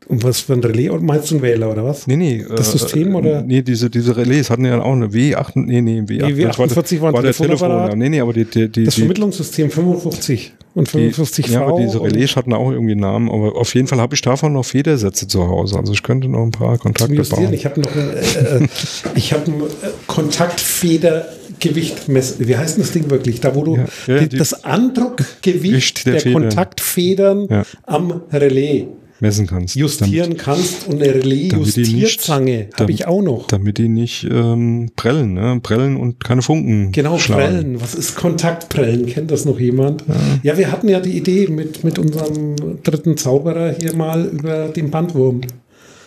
Und was für ein Relais meinst du ein Wähler oder was? Nee, nee. Das äh, System oder? Nee, diese, diese Relais hatten ja auch eine W8, nee, nee, W8. Nee, W48 war, war der Telefon. Nee, nee, aber die, die, die Das Vermittlungssystem 55 und 55 die, Ja, aber diese Relais hatten auch irgendwie einen Namen, aber auf jeden Fall habe ich davon noch Federsätze zu Hause. Also ich könnte noch ein paar Kontakte bauen. Ich habe noch ein, äh, äh [laughs] ich habe ein äh, Kontaktfeder Gewicht messen. Wie heißt das Ding wirklich? Da, wo du ja, ja, die, das Andruckgewicht der, der Kontaktfedern ja. am Relais messen kannst. Justieren damit, kannst und eine Relais-Justierzange habe ich auch noch. Damit die nicht ähm, prellen, ne? prellen und keine Funken Genau, schlagen. prellen. Was ist Kontaktprellen? Kennt das noch jemand? Ja. ja, wir hatten ja die Idee mit, mit unserem dritten Zauberer hier mal über den Bandwurm.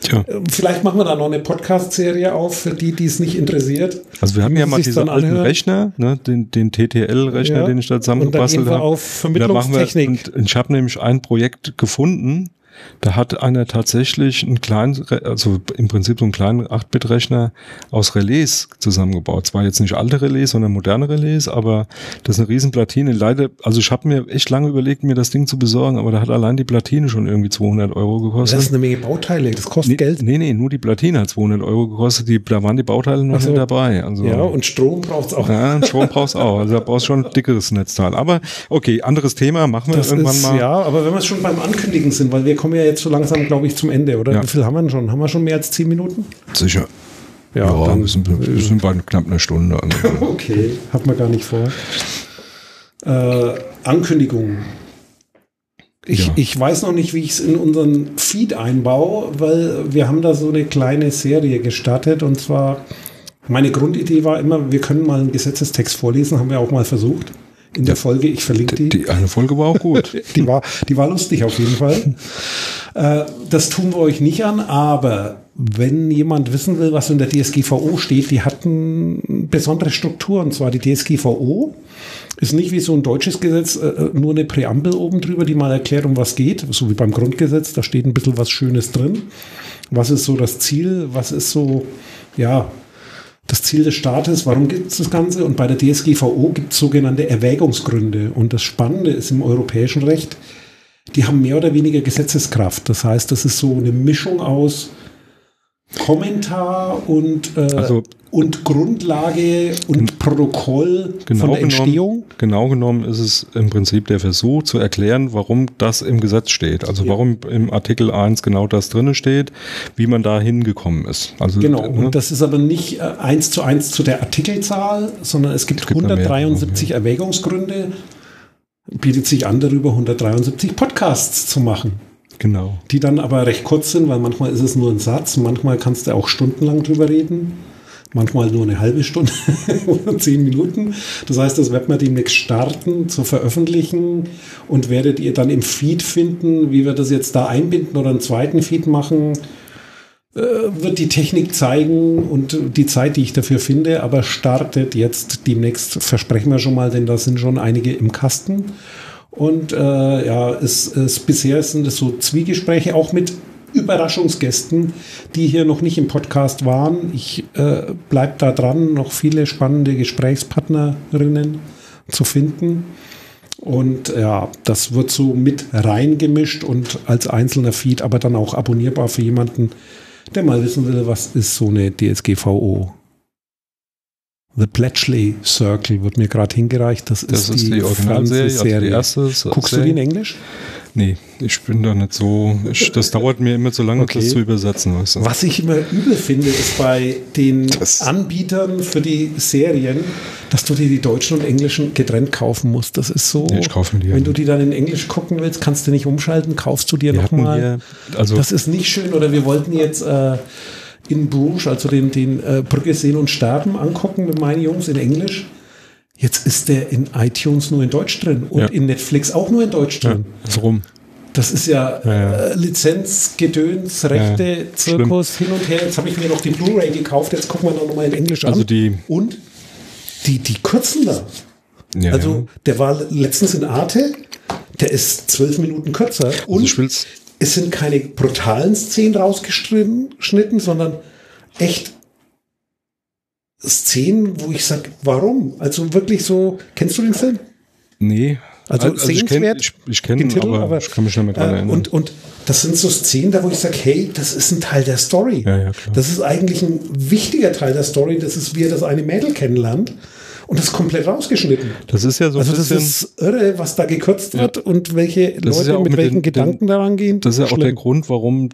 Tja. Ähm, vielleicht machen wir da noch eine Podcast-Serie auf, für die, die es nicht interessiert. Also wir haben ja mal diesen alten anhören. Rechner, ne, den, den TTL-Rechner, ja. den ich da zusammengebastelt habe. Da wir, und ich habe nämlich ein Projekt gefunden, da hat einer tatsächlich einen kleinen, also im Prinzip so einen kleinen 8-Bit-Rechner aus Relais zusammengebaut. Zwar jetzt nicht alte Relais, sondern moderne Relais, aber das ist eine riesen Platine. Leider, also ich habe mir echt lange überlegt, mir das Ding zu besorgen, aber da hat allein die Platine schon irgendwie 200 Euro gekostet. Das ist eine Menge Bauteile, das kostet nee, Geld. Nee, nee, nur die Platine hat 200 Euro gekostet, die, da waren die Bauteile noch so. nicht dabei. Also, ja, und Strom braucht's auch. Ja, Strom braucht's auch. Also da brauchst du schon ein dickeres Netzteil. Aber okay, anderes Thema, machen wir das irgendwann ist, mal. Ja, aber wenn wir schon beim Ankündigen sind, weil wir kommen ja jetzt so langsam, glaube ich, zum Ende, oder? Ja. Wie viel haben wir denn schon? Haben wir schon mehr als zehn Minuten? Sicher. Ja, ja dann, wir, sind, wir sind bei knapp einer Stunde. Also. [laughs] okay, hat man gar nicht vor. Äh, Ankündigungen. Ich, ja. ich weiß noch nicht, wie ich es in unseren Feed einbaue, weil wir haben da so eine kleine Serie gestartet und zwar meine Grundidee war immer, wir können mal einen Gesetzestext vorlesen, haben wir auch mal versucht in der Folge. Ich verlinke die. Die eine Folge war auch gut. [laughs] die, war, die war lustig auf jeden Fall. Äh, das tun wir euch nicht an, aber wenn jemand wissen will, was in der DSGVO steht, die hatten besondere Strukturen. Und zwar die DSGVO ist nicht wie so ein deutsches Gesetz äh, äh, nur eine Präambel oben drüber, die mal erklärt, um was geht, so wie beim Grundgesetz. Da steht ein bisschen was Schönes drin. Was ist so das Ziel? Was ist so, ja, das Ziel des Staates, warum gibt es das Ganze? Und bei der DSGVO gibt es sogenannte Erwägungsgründe. Und das Spannende ist im europäischen Recht, die haben mehr oder weniger Gesetzeskraft. Das heißt, das ist so eine Mischung aus Kommentar und, äh, also, und Grundlage und Protokoll genau von der Entstehung. Genommen, genau genommen ist es im Prinzip der Versuch zu erklären, warum das im Gesetz steht. Also ja. warum im Artikel 1 genau das drinne steht, wie man da hingekommen ist. Also, genau, ne? und das ist aber nicht äh, eins zu eins zu der Artikelzahl, sondern es gibt, es gibt 173 mehr, Erwägungsgründe. Bietet sich an, darüber 173 Podcasts zu machen. Genau. Die dann aber recht kurz sind, weil manchmal ist es nur ein Satz, manchmal kannst du auch stundenlang drüber reden, manchmal nur eine halbe Stunde [laughs] oder zehn Minuten. Das heißt, das wird man demnächst starten zu veröffentlichen und werdet ihr dann im Feed finden, wie wir das jetzt da einbinden oder einen zweiten Feed machen äh, wird die Technik zeigen und die Zeit, die ich dafür finde, aber startet jetzt demnächst, versprechen wir schon mal, denn da sind schon einige im Kasten. Und äh, ja, es, es, bisher sind es so Zwiegespräche auch mit Überraschungsgästen, die hier noch nicht im Podcast waren. Ich äh, bleibe da dran, noch viele spannende Gesprächspartnerinnen zu finden. Und ja, das wird so mit reingemischt und als einzelner Feed, aber dann auch abonnierbar für jemanden, der mal wissen will, was ist so eine DSGVO. The Bletchley Circle wird mir gerade hingereicht. Das, das ist, ist, die, die Originalserie. Also die erste Guckst Serie. du die in Englisch? Nee, ich bin da nicht so. Ich, das dauert mir immer zu lange, okay. das zu übersetzen. Weißt du? Was ich immer übel finde, ist bei den das Anbietern für die Serien, dass du dir die deutschen und englischen getrennt kaufen musst. Das ist so. Nee, ich kaufe die wenn du die dann in Englisch gucken willst, kannst du nicht umschalten, kaufst du dir nochmal. Also das ist nicht schön. Oder wir wollten jetzt. Äh, in Bruges, also den, den äh, Brücke sehen und sterben, angucken mit meinen Jungs in Englisch. Jetzt ist der in iTunes nur in Deutsch drin und ja. in Netflix auch nur in Deutsch drin. Ja, warum? Das ist ja, Ja, ja. Äh, Lizenz, Gedöns, Rechte, Ja, Zirkus, hin und her. Jetzt habe ich mir noch die Blu-ray gekauft, jetzt gucken wir noch mal in Englisch Also an. die- und die, die kürzen da. Ja, Also der war letztens in Arte, der ist zwölf Minuten kürzer. Also Und ich will's, es sind keine brutalen Szenen rausgeschnitten, geschnitten, sondern echt Szenen, wo ich sage, warum? Also wirklich so, kennst du den Film? nee. Also ich kenne sehenswert, ich, ich kenn, den Titel, aber, aber, ich kann mich nicht mehr dran Äh, erinnern. und, und das sind so Szenen, da wo ich sage, hey, das ist ein Teil der Story. Ja, ja. Das ist eigentlich ein wichtiger Teil der Story. Das ist, wie er das eine Mädel kennenlernt. Und das ist komplett rausgeschnitten. das ist ja so Also ein das bisschen, ist irre, was da gekürzt wird und welche Das Leute ja mit, mit welchen den- Gedanken den- daran gehen. das ist ja auch der Schlimm. Grund, warum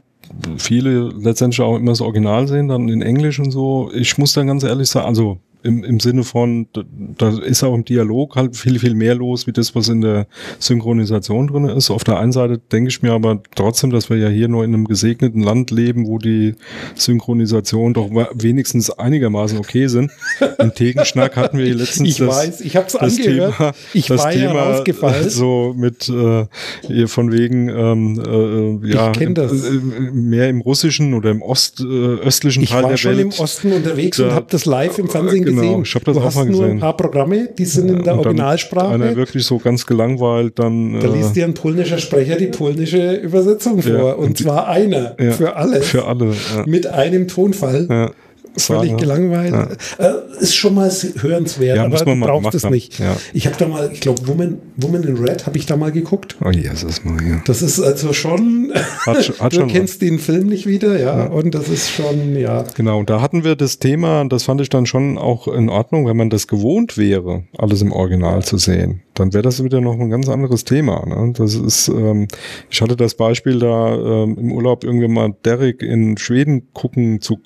viele letztendlich auch immer das Original sehen, dann in Englisch und so. Ich muss dann ganz ehrlich sagen, also im, im Sinne von, da, da ist auch im Dialog halt viel, viel mehr los, wie das, was in der Synchronisation drin ist. Auf der einen Seite denke ich mir aber trotzdem, dass wir ja hier nur in einem gesegneten Land leben, wo die Synchronisation doch wenigstens einigermaßen okay sind. Im Tegenschnack hatten wir [laughs] letztens Ich das, weiß, ich habe es das angehört. Thema, ich das war ja Thema rausgefallen. so mit äh, von wegen ähm, äh, ja Ich das. äh, äh, mehr im russischen oder im Ost, äh, östlichen Ich Teil war der schon Welt. im Osten unterwegs Da- und habe das live im Fernsehen Genau, gesehen. ich hab das du auch hast mal nur ein gesehen. paar Programme, die sind in der Und Originalsprache. Einer wirklich so ganz gelangweilt dann Da äh, liest dir ein polnischer Sprecher die polnische Übersetzung vor. Ja, und und die- zwar einer ja, für alle. für alle. Ja. Mit einem Tonfall. Ja. Völlig Saga. gelangweilt. Äh, ist schon mal hörenswert, Ja, aber man gemacht es haben. nicht. Ja. Ich habe da mal, ich glaube, Woman, Woman in Red habe ich da mal geguckt. Oh Jesus Maria. Das ist also schon, Hat, [laughs] hat du schon kennst den Film nicht wieder, ja, und das ist schon, ja. Genau, und da hatten wir das Thema, und das fand ich dann schon auch in Ordnung, wenn man das gewohnt wäre, alles im Original zu sehen, dann wäre das wieder noch ein ganz anderes Thema. Ne? Das ist, ähm, ich hatte das Beispiel da ähm, im Urlaub irgendwie mal Derek in Schweden gucken zu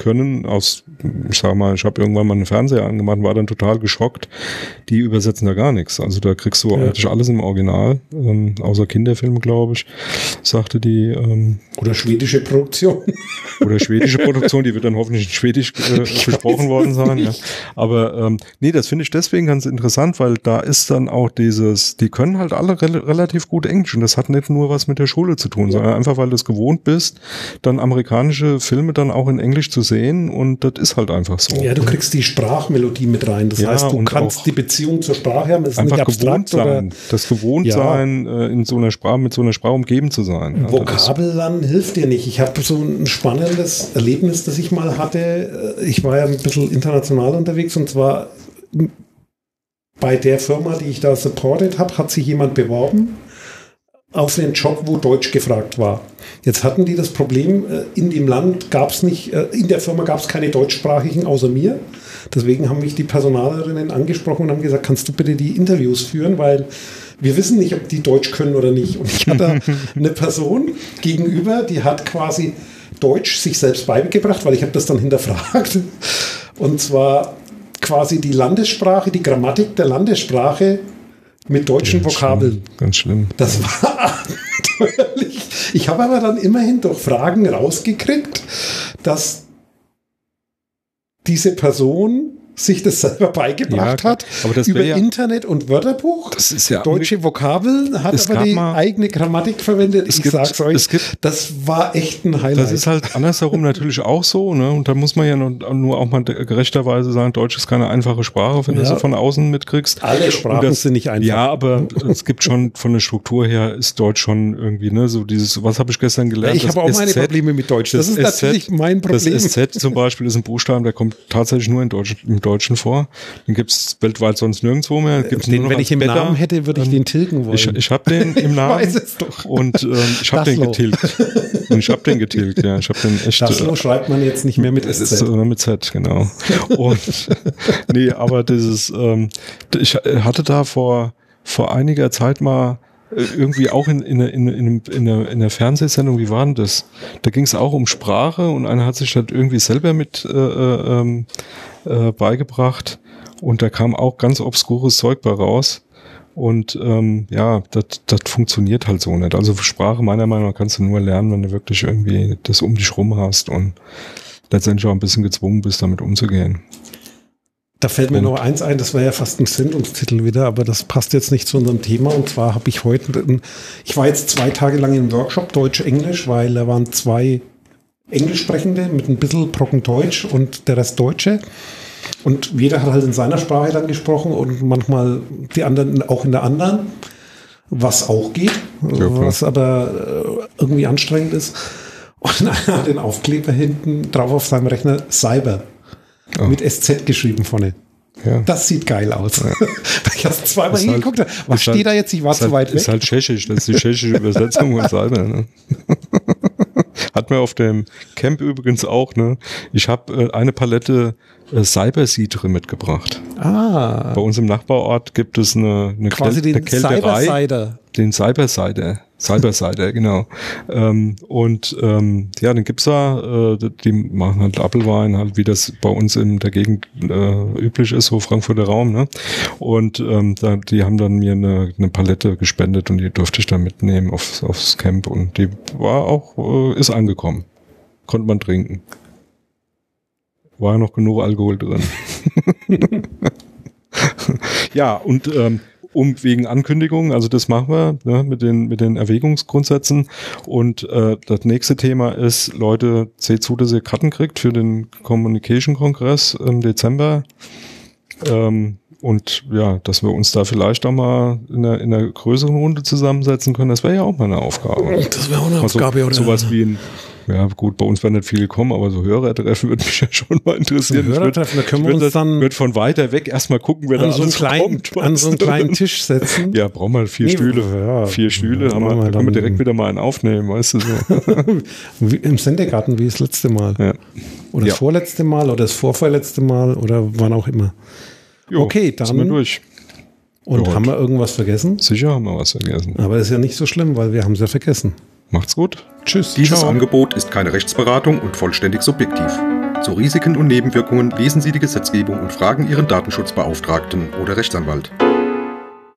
können aus, ich sag mal, ich habe irgendwann mal einen Fernseher angemacht und war dann total geschockt. Die übersetzen da gar nichts. Also da kriegst du Ja. eigentlich alles im Original, ähm, außer Kinderfilme, glaube ich, sagte die ähm, Oder schwedische Produktion. [laughs] oder schwedische Produktion, die wird dann hoffentlich in Schwedisch äh, besprochen worden sein. Ja. Aber ähm, nee, das finde ich deswegen ganz interessant, weil da ist dann auch dieses, die können halt alle rel relativ gut Englisch und das hat nicht nur was mit der Schule zu tun, sondern einfach, weil du es gewohnt bist, dann amerikanische Filme dann auch in Englisch zu sehen und das ist halt einfach so. Ja, du kriegst die Sprachmelodie mit rein. Das Ja, heißt, du kannst die Beziehung zur Sprache haben. Es ist Einfach nicht gewohnt abstrakt oder sein, das gewohnt Ja. sein, äh, in so einer Sprache, mit so einer Sprache umgeben zu sein. Ja, Vokabellernen hilft dir nicht. Ich habe so ein spannendes Erlebnis, das ich mal hatte. Ich war ja ein bisschen international unterwegs und zwar bei der Firma, die ich da supported habe, hat sich jemand beworben auf den Job, wo Deutsch gefragt war. Jetzt hatten die das Problem, äh, in dem Land gab es nicht, äh, in der Firma gab es keine Deutschsprachigen außer mir. Deswegen haben mich die Personalerinnen angesprochen und haben gesagt, kannst du bitte die Interviews führen, weil wir wissen nicht, ob die Deutsch können oder nicht. Und ich hatte [laughs] eine Person gegenüber, die hat quasi Deutsch sich selbst beigebracht, weil ich habe das dann hinterfragt. Und zwar quasi die Landessprache, die Grammatik der Landessprache mit deutschen Ganz Vokabeln. schlimm, Ganz schlimm. Das war abenteuerlich. Ich habe aber dann immerhin durch Fragen rausgekriegt, dass diese Person sich das selber beigebracht klar. hat Aber das über ja- Internet und Wörterbuch. Das ist ja Deutsche Vokabeln hat aber die mal- eigene Grammatik verwendet. Ich gibt- sag's euch, gibt- das war echt ein Highlight. Das ist halt andersherum natürlich auch so, ne? Und da muss man ja nur, nur auch mal gerechterweise sagen, Deutsch ist keine einfache Sprache, wenn du Ja. sie von außen mitkriegst. Alle Sprachen das- sind nicht einfach. Ja, aber es gibt schon von der Struktur her ist Deutsch schon irgendwie, ne, so dieses, was habe ich gestern gelernt? ich Das habe auch meine SZ Probleme mit Deutsch. Das, ist SZ natürlich mein Problem. Das SZ zum Beispiel ist ein Buchstaben, der kommt tatsächlich nur in Deutsch, im Deutschen vor. Den gibt's weltweit sonst nirgendwo mehr. Gibt's nur den, wenn ich im Beta. Namen hätte, würde ich den tilgen wollen. Ich, ich habe den im [laughs] Namen weiß es doch. und ähm, ich habe den Daslo. getilgt. Und [laughs] ich habe den getilgt, ja. Ich habe den echt. das äh, schreibt man jetzt nicht mehr mit es ist SZ. äh, mit Z, genau. [laughs] Und nee, aber dieses, ähm, ich hatte da vor, vor einiger Zeit mal äh, irgendwie auch in, in, in, in, in, einer, in einer Fernsehsendung, wie war denn das? Da ging es auch um Sprache und einer hat sich das irgendwie selber mit äh, äh, ähm, äh, beigebracht und da kam auch ganz obskures Zeug bei raus. Und ähm, ja, das das funktioniert halt so nicht. Also Sprache meiner Meinung nach kannst du nur lernen, wenn du wirklich irgendwie das um dich rum hast und letztendlich auch ein bisschen gezwungen bist, damit umzugehen. Da fällt mir noch eins ein, das war ja fast ein Sendungstitel wieder, aber das passt jetzt nicht zu unserem Thema. Und zwar habe ich heute, ich war jetzt zwei Tage lang im Workshop Deutsch-Englisch, weil da waren zwei Englischsprechende mit ein bisschen Brocken Deutsch und der Rest Deutsche. Und jeder hat halt in seiner Sprache dann gesprochen und manchmal die anderen auch in der anderen, was auch geht, ja, was aber äh, irgendwie anstrengend ist. Und [laughs] einer hat den Aufkleber hinten drauf auf seinem Rechner Cyber. Oh. Mit SZ geschrieben vorne. Ja. Das sieht geil aus. Ja. [laughs] ich habe zweimal ist hingeguckt. Halt, was steht halt, da jetzt? Ich war zu halt, weit weg. Ist halt tschechisch. Das ist die tschechische Übersetzung von Cyber. Ne? [laughs] Hat mir auf dem Camp übrigens auch. Ne? Ich habe äh, eine Palette äh, Cyberseed mitgebracht. Ah. Bei uns im Nachbarort gibt es eine, eine, Quasi Kel den Kälterei. Cybersider. Den Cybersider. Cybersider, [laughs] genau. Ähm, und ähm, ja, den gibt's da. Äh, die machen halt Appelwein, halt wie das bei uns in der Gegend äh, üblich ist, so Frankfurter Raum. Ne? Und ähm, da, die haben dann mir eine, eine Palette gespendet und die durfte ich dann mitnehmen aufs, aufs Camp und die war auch, äh, ist angekommen. Konnte man trinken war ja noch genug Alkohol drin. [laughs] ja, und ähm, um wegen Ankündigungen, also das machen wir ne, mit, den, mit den Erwägungsgrundsätzen. Und äh, das nächste Thema ist, Leute, seht zu, dass ihr Karten kriegt für den Communication-Kongress im Dezember. Ähm, und ja, dass wir uns da vielleicht auch mal in einer, in einer größeren Runde zusammensetzen können, das wäre ja auch mal eine Aufgabe. Das wäre auch eine also, Aufgabe, oder? Sowas wie ein ja, gut, bei uns werden nicht viele kommen, aber so Hörertreffen würde mich [laughs] ja schon mal interessieren. Hörertreffen, da können wir uns das, dann wird von weiter weg erstmal gucken, wer da so alles kleinen, kommt. An so einen [laughs] kleinen Tisch setzen. Ja, brauchen wir vier nee, Stühle. Ja, vier Stühle, ja, haben wir, da können wir direkt wieder mal einen aufnehmen, weißt du so. [laughs] Im Sendegarten wie das letzte Mal. Ja. Oder das vorletzte Mal oder das vorvorletzte Mal oder wann auch immer. Jo, okay, dann. Sind wir durch. Und ja, haben wir irgendwas vergessen? Sicher haben wir was vergessen. Aber ist ja nicht so schlimm, weil wir haben es ja vergessen. Macht's gut. Tschüss. Dieses ciao. Angebot ist keine Rechtsberatung und vollständig subjektiv. Zu Risiken und Nebenwirkungen lesen Sie die Gesetzgebung und fragen Ihren Datenschutzbeauftragten oder Rechtsanwalt.